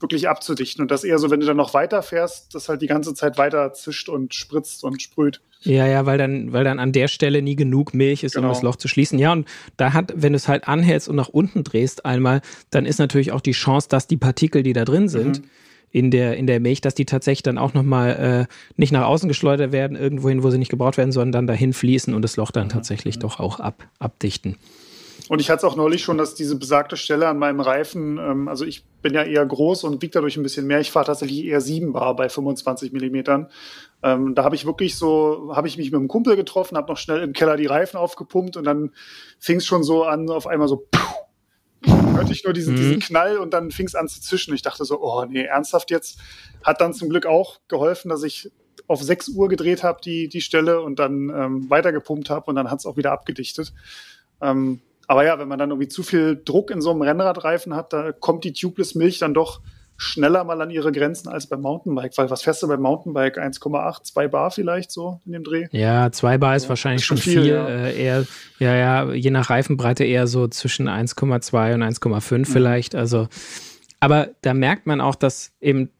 wirklich abzudichten. Und das eher so, wenn du dann noch weiter fährst, das halt die ganze Zeit weiter zischt und spritzt und sprüht. Ja, ja, weil dann, weil dann an der Stelle nie genug Milch ist, genau. um das Loch zu schließen. Ja, und da hat, wenn du es halt anhältst und nach unten drehst einmal, dann ist natürlich auch die Chance, dass die Partikel, die da drin sind, mhm. in der, in der Milch, dass die tatsächlich dann auch nochmal äh, nicht nach außen geschleudert werden, irgendwohin, wo sie nicht gebraucht werden, sondern dann dahin fließen und das Loch dann mhm. tatsächlich mhm. doch auch ab, abdichten. Und ich hatte es auch neulich schon, dass diese besagte Stelle an meinem Reifen, ähm, also ich bin ja eher groß und wiege dadurch ein bisschen mehr. Ich fahre tatsächlich eher 7 Bar bei 25 Millimetern. Ähm, da habe ich wirklich so, habe ich mich mit einem Kumpel getroffen, habe noch schnell im Keller die Reifen aufgepumpt und dann fing es schon so an, auf einmal so, puh, hörte ich nur diesen, mhm. diesen Knall und dann fing es an zu zischen. Ich dachte so, oh nee, ernsthaft jetzt. Hat dann zum Glück auch geholfen, dass ich auf 6 Uhr gedreht habe, die, die Stelle, und dann ähm, weitergepumpt habe und dann hat es auch wieder abgedichtet. Ähm, aber ja, wenn man dann irgendwie zu viel Druck in so einem Rennradreifen hat, da kommt die Tubeless Milch dann doch schneller mal an ihre Grenzen als beim Mountainbike. Weil was fährst du beim Mountainbike? 1,8, 2 Bar vielleicht so in dem Dreh? Ja, 2 Bar ist ja, wahrscheinlich ist schon viel. viel ja. Äh, eher, ja, ja, je nach Reifenbreite eher so zwischen 1,2 und 1,5 mhm. vielleicht. Also, aber da merkt man auch, dass eben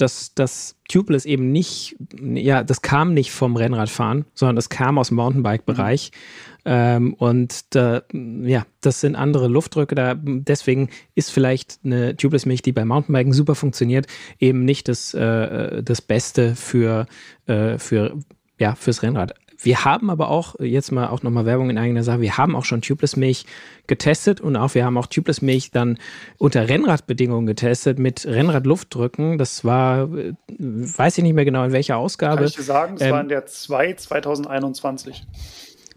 dass das Tubeless eben nicht, ja, das kam nicht vom Rennradfahren, sondern das kam aus dem Mountainbike-Bereich. Mhm. Ähm, und da, ja, das sind andere Luftdrücke. Da, deswegen ist vielleicht eine Tubeless-Milch, die bei Mountainbiken super funktioniert, eben nicht das, äh, das Beste für, äh, für, ja, fürs Rennrad. Wir haben aber auch, jetzt mal auch nochmal Werbung in eigener Sache, wir haben auch schon Tubeless-Milch getestet und auch wir haben auch Tubeless-Milch dann unter Rennradbedingungen getestet mit Rennradluftdrücken. Das war, äh, weiß ich nicht mehr genau in welcher Ausgabe. Kann ich dir sagen, es ähm, war in der 2 2021.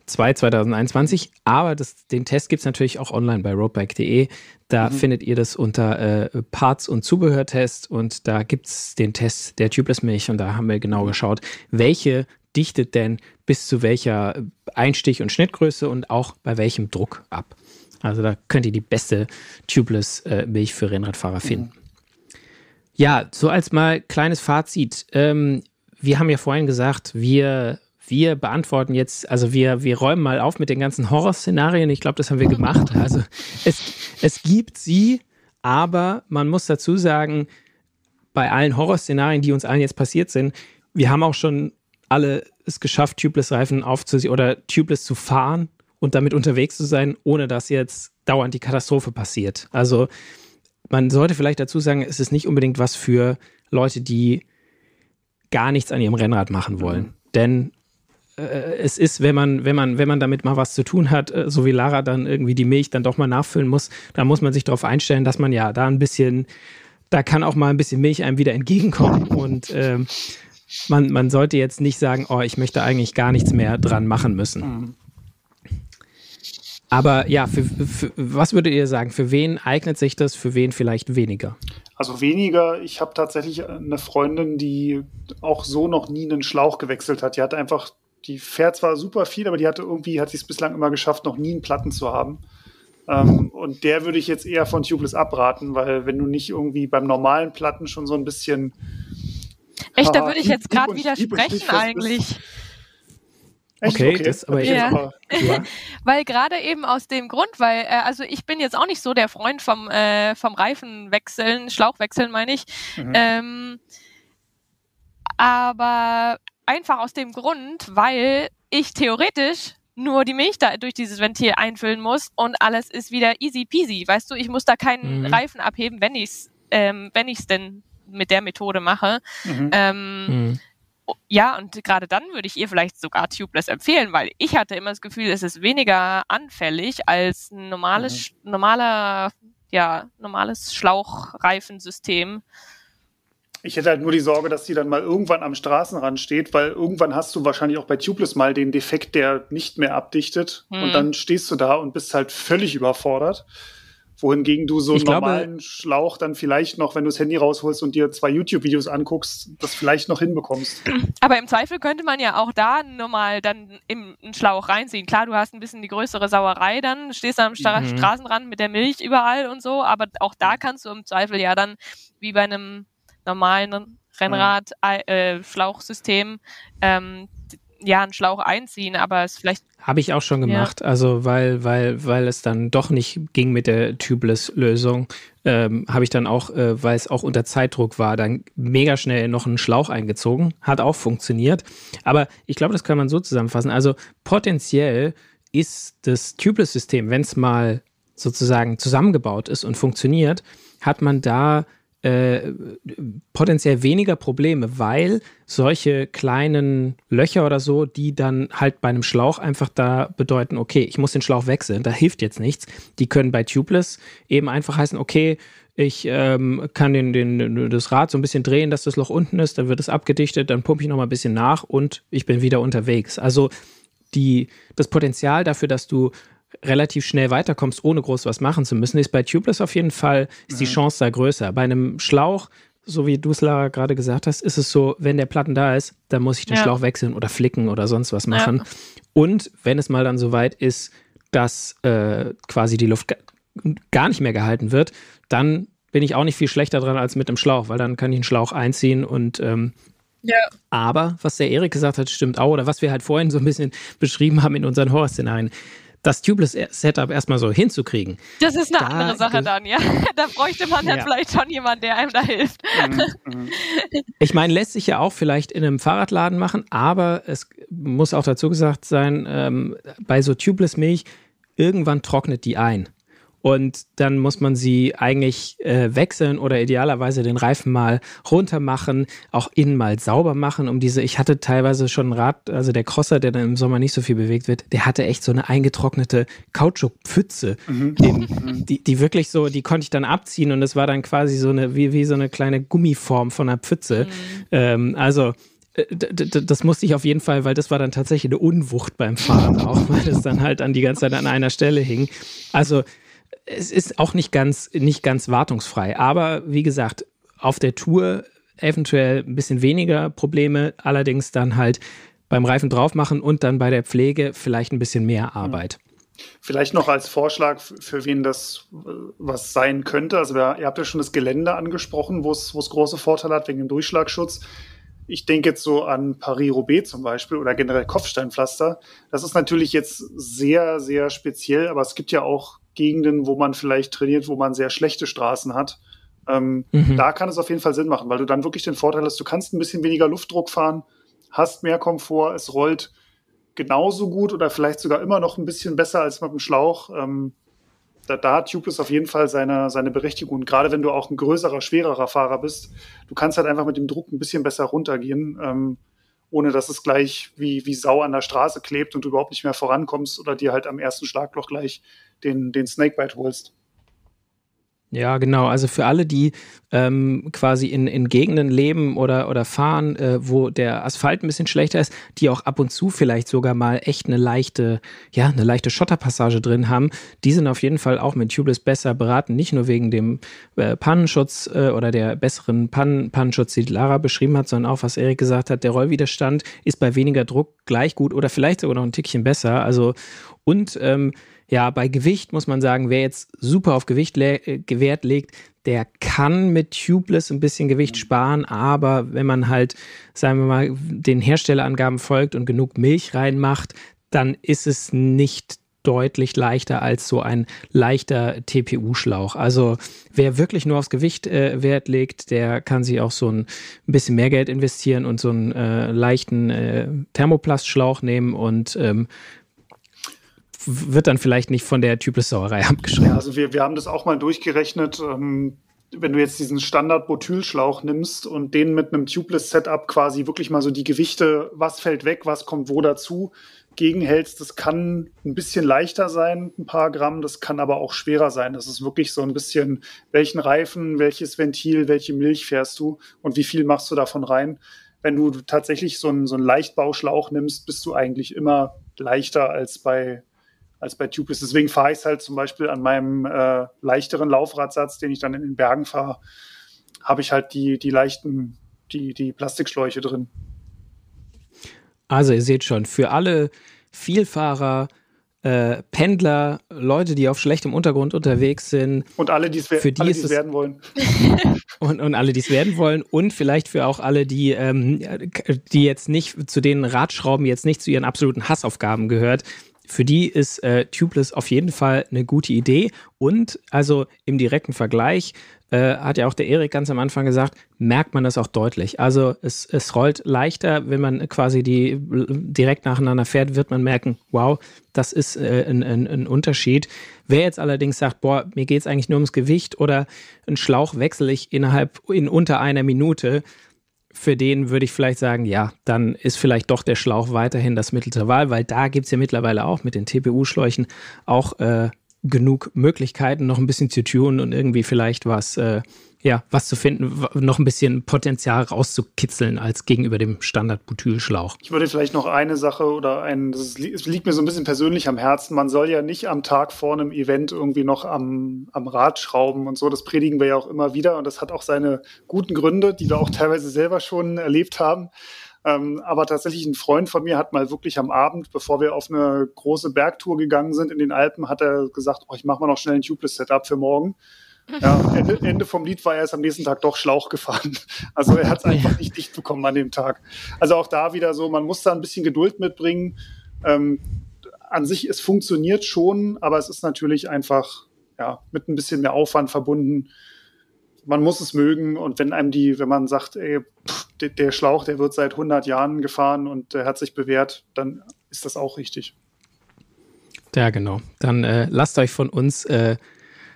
2 2021. Aber das, den Test gibt es natürlich auch online bei roadbike.de. Da mhm. findet ihr das unter äh, Parts- und Zubehörtest und da gibt es den Test der Tubeless-Milch und da haben wir genau geschaut, welche dichtet denn bis zu welcher Einstich- und Schnittgröße und auch bei welchem Druck ab. Also da könnt ihr die beste Tubeless-Milch äh, für Rennradfahrer finden. Mhm. Ja, so als mal kleines Fazit. Ähm, wir haben ja vorhin gesagt, wir wir beantworten jetzt, also wir, wir räumen mal auf mit den ganzen Horrorszenarien. Ich glaube, das haben wir gemacht. Also es, es gibt sie, aber man muss dazu sagen, bei allen Horrorszenarien, die uns allen jetzt passiert sind, wir haben auch schon alle es geschafft, Tubeless-Reifen aufzusehen oder Tubeless zu fahren und damit unterwegs zu sein, ohne dass jetzt dauernd die Katastrophe passiert. Also man sollte vielleicht dazu sagen, es ist nicht unbedingt was für Leute, die gar nichts an ihrem Rennrad machen wollen. Mhm. Denn äh, es ist, wenn man, wenn man, wenn man damit mal was zu tun hat, äh, so wie Lara dann irgendwie die Milch dann doch mal nachfüllen muss, da muss man sich darauf einstellen, dass man ja da ein bisschen, da kann auch mal ein bisschen Milch einem wieder entgegenkommen und ähm, man, man sollte jetzt nicht sagen, oh, ich möchte eigentlich gar nichts mehr dran machen müssen. Mhm. Aber ja, für, für, was würdet ihr sagen? Für wen eignet sich das, für wen vielleicht weniger? Also weniger. Ich habe tatsächlich eine Freundin, die auch so noch nie einen Schlauch gewechselt hat. Die hat einfach die fährt zwar super viel, aber die hatte irgendwie, hat sie es bislang immer geschafft, noch nie einen Platten zu haben. Ähm, und der würde ich jetzt eher von Tubeless abraten, weil wenn du nicht irgendwie beim normalen Platten schon so ein bisschen. Echt, da würde ich jetzt gerade widersprechen eigentlich. Echt? Okay, okay, das aber ja. Ja. weil gerade eben aus dem Grund, weil äh, also ich bin jetzt auch nicht so der Freund vom äh, vom Reifenwechseln, Schlauchwechseln meine ich. Mhm. Ähm, aber Einfach aus dem Grund, weil ich theoretisch nur die Milch da durch dieses Ventil einfüllen muss und alles ist wieder easy peasy. Weißt du, ich muss da keinen mhm. Reifen abheben, wenn ich's, ähm, wenn ich's denn mit der Methode mache. Mhm. Ähm, mhm. Ja, und gerade dann würde ich ihr vielleicht sogar Tubeless empfehlen, weil ich hatte immer das Gefühl, es ist weniger anfällig als ein normales, mhm. normaler, ja, normales Schlauchreifensystem. Ich hätte halt nur die Sorge, dass die dann mal irgendwann am Straßenrand steht, weil irgendwann hast du wahrscheinlich auch bei Tubeless mal den Defekt, der nicht mehr abdichtet. Mhm. Und dann stehst du da und bist halt völlig überfordert. Wohingegen du so einen glaube, normalen Schlauch dann vielleicht noch, wenn du das Handy rausholst und dir zwei YouTube-Videos anguckst, das vielleicht noch hinbekommst. Aber im Zweifel könnte man ja auch da normal dann im Schlauch reinziehen. Klar, du hast ein bisschen die größere Sauerei dann, stehst am Stra mhm. Straßenrand mit der Milch überall und so, aber auch da kannst du im Zweifel ja dann wie bei einem normalen Rennrad äh, Schlauchsystem ähm, ja einen Schlauch einziehen, aber es vielleicht habe ich auch schon gemacht, ja. also weil weil weil es dann doch nicht ging mit der Tubeless-Lösung, ähm, habe ich dann auch, äh, weil es auch unter Zeitdruck war, dann mega schnell noch einen Schlauch eingezogen, hat auch funktioniert. Aber ich glaube, das kann man so zusammenfassen. Also potenziell ist das Tubeless-System, wenn es mal sozusagen zusammengebaut ist und funktioniert, hat man da äh, potenziell weniger Probleme, weil solche kleinen Löcher oder so, die dann halt bei einem Schlauch einfach da bedeuten, okay, ich muss den Schlauch wechseln, da hilft jetzt nichts. Die können bei Tubeless eben einfach heißen, okay, ich ähm, kann den, den, das Rad so ein bisschen drehen, dass das Loch unten ist, dann wird es abgedichtet, dann pumpe ich noch mal ein bisschen nach und ich bin wieder unterwegs. Also die, das Potenzial dafür, dass du relativ schnell weiterkommst, ohne groß was machen zu müssen, ist bei Tubeless auf jeden Fall, ist die. Chance da größer. Bei einem Schlauch, so wie du es Lara gerade gesagt hast, ist es so, wenn der Platten da ist, dann muss ich den ja. Schlauch wechseln oder flicken oder sonst was machen. Ja. Und wenn es mal dann so weit ist, dass äh, quasi die Luft gar nicht mehr gehalten wird, dann bin ich auch nicht viel schlechter dran als mit dem Schlauch, weil dann kann ich einen Schlauch einziehen und ähm, ja. Aber was der Erik gesagt hat, stimmt auch, oder was wir halt vorhin so ein bisschen beschrieben haben in unseren Horrorszenarien das Tubeless-Setup erstmal so hinzukriegen. Das ist eine da, andere Sache dann, ja. Da bräuchte man ja. dann vielleicht schon jemanden, der einem da hilft. Mhm, mhm. Ich meine, lässt sich ja auch vielleicht in einem Fahrradladen machen, aber es muss auch dazu gesagt sein, ähm, bei so Tubeless-Milch, irgendwann trocknet die ein. Und dann muss man sie eigentlich äh, wechseln oder idealerweise den Reifen mal runter machen, auch innen mal sauber machen, um diese, ich hatte teilweise schon ein Rad, also der Crosser, der dann im Sommer nicht so viel bewegt wird, der hatte echt so eine eingetrocknete Kautschukpfütze, mhm. mhm. die, die wirklich so, die konnte ich dann abziehen und es war dann quasi so eine, wie, wie so eine kleine Gummiform von einer Pfütze. Mhm. Ähm, also äh, das musste ich auf jeden Fall, weil das war dann tatsächlich eine Unwucht beim Fahren auch, weil es dann halt an die ganze Zeit an einer Stelle hing. Also es ist auch nicht ganz, nicht ganz wartungsfrei. Aber wie gesagt, auf der Tour eventuell ein bisschen weniger Probleme, allerdings dann halt beim Reifen drauf machen und dann bei der Pflege vielleicht ein bisschen mehr Arbeit. Vielleicht noch als Vorschlag, für wen das äh, was sein könnte. Also ihr habt ja schon das Gelände angesprochen, wo es große Vorteile hat wegen dem Durchschlagschutz. Ich denke jetzt so an Paris-Roubaix zum Beispiel oder generell Kopfsteinpflaster. Das ist natürlich jetzt sehr, sehr speziell, aber es gibt ja auch Gegenden, wo man vielleicht trainiert, wo man sehr schlechte Straßen hat. Ähm, mhm. Da kann es auf jeden Fall Sinn machen, weil du dann wirklich den Vorteil hast, du kannst ein bisschen weniger Luftdruck fahren, hast mehr Komfort, es rollt genauso gut oder vielleicht sogar immer noch ein bisschen besser als mit dem Schlauch. Ähm, da, da hat Tubeless auf jeden Fall seine, seine Berechtigung. Und gerade wenn du auch ein größerer, schwererer Fahrer bist, du kannst halt einfach mit dem Druck ein bisschen besser runtergehen, ähm, ohne dass es gleich wie, wie Sau an der Straße klebt und du überhaupt nicht mehr vorankommst oder dir halt am ersten Schlagloch gleich den, den Snakebite holst. Ja, genau. Also für alle, die ähm, quasi in, in Gegenden leben oder, oder fahren, äh, wo der Asphalt ein bisschen schlechter ist, die auch ab und zu vielleicht sogar mal echt eine leichte, ja, eine leichte Schotterpassage drin haben, die sind auf jeden Fall auch mit Tubeless besser beraten. Nicht nur wegen dem äh, Pannenschutz äh, oder der besseren Pannen, Pannenschutz, die Lara beschrieben hat, sondern auch, was Erik gesagt hat, der Rollwiderstand ist bei weniger Druck gleich gut oder vielleicht sogar noch ein Tickchen besser. Also und ähm, ja, bei Gewicht muss man sagen, wer jetzt super auf Gewicht le äh, Wert legt, der kann mit Tubeless ein bisschen Gewicht sparen, aber wenn man halt, sagen wir mal, den Herstellerangaben folgt und genug Milch reinmacht, dann ist es nicht deutlich leichter als so ein leichter TPU-Schlauch. Also wer wirklich nur aufs Gewicht äh, Wert legt, der kann sich auch so ein, ein bisschen mehr Geld investieren und so einen äh, leichten äh, Thermoplastschlauch nehmen und ähm, wird dann vielleicht nicht von der Tubeless-Sauerei abgeschrieben. Ja, also wir, wir haben das auch mal durchgerechnet. Ähm, wenn du jetzt diesen Standard-Botylschlauch nimmst und den mit einem Tubeless-Setup quasi wirklich mal so die Gewichte, was fällt weg, was kommt wo dazu, gegenhältst, das kann ein bisschen leichter sein, ein paar Gramm, das kann aber auch schwerer sein. Das ist wirklich so ein bisschen, welchen Reifen, welches Ventil, welche Milch fährst du und wie viel machst du davon rein. Wenn du tatsächlich so einen, so einen Leichtbauschlauch nimmst, bist du eigentlich immer leichter als bei als bei Tubeless. Deswegen fahre ich es halt zum Beispiel an meinem äh, leichteren Laufradsatz, den ich dann in den Bergen fahre, habe ich halt die, die leichten, die, die Plastikschläuche drin. Also ihr seht schon, für alle Vielfahrer, äh, Pendler, Leute, die auf schlechtem Untergrund unterwegs sind. Und alle, die es werden wollen. und, und alle, die es werden wollen. Und vielleicht für auch alle, die, ähm, die jetzt nicht zu den Radschrauben jetzt nicht zu ihren absoluten Hassaufgaben gehört für die ist äh, Tubeless auf jeden Fall eine gute Idee. Und also im direkten Vergleich äh, hat ja auch der Erik ganz am Anfang gesagt, merkt man das auch deutlich. Also es, es rollt leichter, wenn man quasi die direkt nacheinander fährt, wird man merken, wow, das ist äh, ein, ein, ein, Unterschied. Wer jetzt allerdings sagt, boah, mir geht es eigentlich nur ums Gewicht oder einen Schlauch wechsle ich innerhalb in unter einer Minute, für den würde ich vielleicht sagen, ja, dann ist vielleicht doch der Schlauch weiterhin das Mittel zur Wahl, weil da gibt es ja mittlerweile auch mit den TPU-Schläuchen auch äh, genug Möglichkeiten, noch ein bisschen zu tunen und irgendwie vielleicht was äh, ja, was zu finden, noch ein bisschen Potenzial rauszukitzeln als gegenüber dem Standard-Butylschlauch. Ich würde vielleicht noch eine Sache oder ein, das liegt mir so ein bisschen persönlich am Herzen. Man soll ja nicht am Tag vor einem Event irgendwie noch am, am Rad schrauben und so. Das predigen wir ja auch immer wieder und das hat auch seine guten Gründe, die wir auch teilweise selber schon erlebt haben. Ähm, aber tatsächlich ein Freund von mir hat mal wirklich am Abend, bevor wir auf eine große Bergtour gegangen sind in den Alpen, hat er gesagt, oh, ich mache mal noch schnell ein Tubeless-Setup für morgen. Ja, Ende, Ende, vom Lied war er erst am nächsten Tag doch Schlauch gefahren. Also er hat es einfach nicht dicht bekommen an dem Tag. Also auch da wieder so, man muss da ein bisschen Geduld mitbringen. Ähm, an sich, es funktioniert schon, aber es ist natürlich einfach ja, mit ein bisschen mehr Aufwand verbunden. Man muss es mögen und wenn einem die, wenn man sagt, ey, pff, der, der Schlauch, der wird seit 100 Jahren gefahren und der hat sich bewährt, dann ist das auch richtig. Ja, genau. Dann äh, lasst euch von uns äh,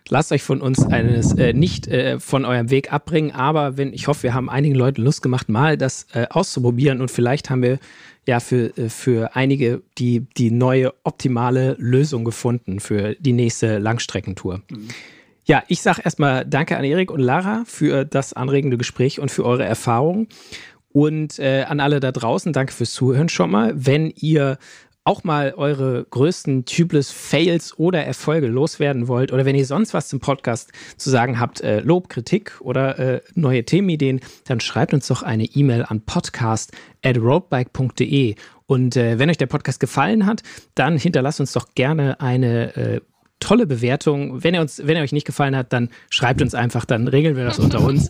lasst euch von uns eines äh, nicht äh, von eurem Weg abbringen, aber wenn ich hoffe, wir haben einigen Leuten Lust gemacht, mal das äh, auszuprobieren und vielleicht haben wir ja für, äh, für einige die, die neue optimale Lösung gefunden für die nächste Langstreckentour. Mhm. Ja, ich sage erstmal Danke an Erik und Lara für das anregende Gespräch und für eure Erfahrungen. Und äh, an alle da draußen, danke fürs Zuhören schon mal. Wenn ihr auch mal eure größten Tubeless Fails oder Erfolge loswerden wollt oder wenn ihr sonst was zum Podcast zu sagen habt, äh, Lob, Kritik oder äh, neue Themenideen, dann schreibt uns doch eine E-Mail an podcast at roadbike.de und äh, wenn euch der Podcast gefallen hat, dann hinterlasst uns doch gerne eine äh, tolle Bewertung. Wenn er uns, wenn er euch nicht gefallen hat, dann schreibt uns einfach, dann regeln wir das unter uns.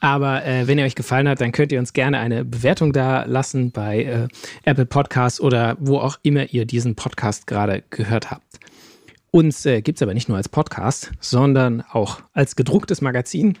Aber äh, wenn er euch gefallen hat, dann könnt ihr uns gerne eine Bewertung da lassen bei äh, Apple Podcasts oder wo auch immer ihr diesen Podcast gerade gehört habt. Uns äh, gibt es aber nicht nur als Podcast, sondern auch als gedrucktes Magazin.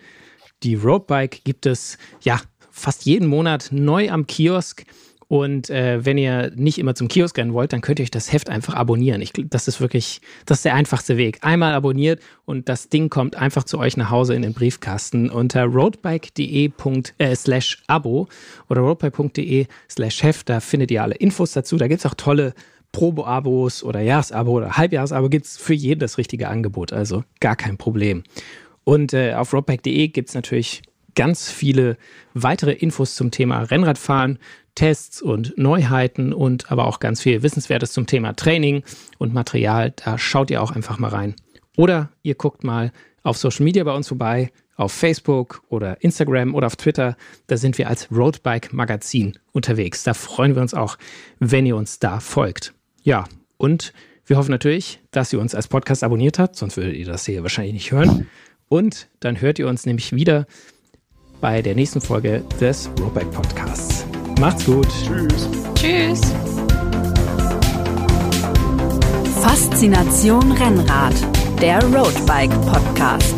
Die Roadbike gibt es ja fast jeden Monat neu am Kiosk. Und äh, wenn ihr nicht immer zum Kiosk rennen wollt, dann könnt ihr euch das Heft einfach abonnieren. Ich, das ist wirklich, das ist der einfachste Weg. Einmal abonniert und das Ding kommt einfach zu euch nach Hause in den Briefkasten unter roadbike.de äh, slash abo oder roadbike.de slash Heft. Da findet ihr alle Infos dazu. Da gibt es auch tolle Probo-Abos oder Jahresabo oder Halbjahresabo. Gibt es für jeden das richtige Angebot. Also gar kein Problem. Und äh, auf roadbike.de gibt es natürlich ganz viele weitere Infos zum Thema Rennradfahren. Tests und Neuheiten und aber auch ganz viel Wissenswertes zum Thema Training und Material. Da schaut ihr auch einfach mal rein. Oder ihr guckt mal auf Social Media bei uns vorbei, auf Facebook oder Instagram oder auf Twitter. Da sind wir als Roadbike Magazin unterwegs. Da freuen wir uns auch, wenn ihr uns da folgt. Ja, und wir hoffen natürlich, dass ihr uns als Podcast abonniert habt, sonst würdet ihr das hier wahrscheinlich nicht hören. Und dann hört ihr uns nämlich wieder bei der nächsten Folge des Roadbike Podcasts. Macht's gut. Tschüss. Tschüss. Faszination Rennrad, der Roadbike Podcast.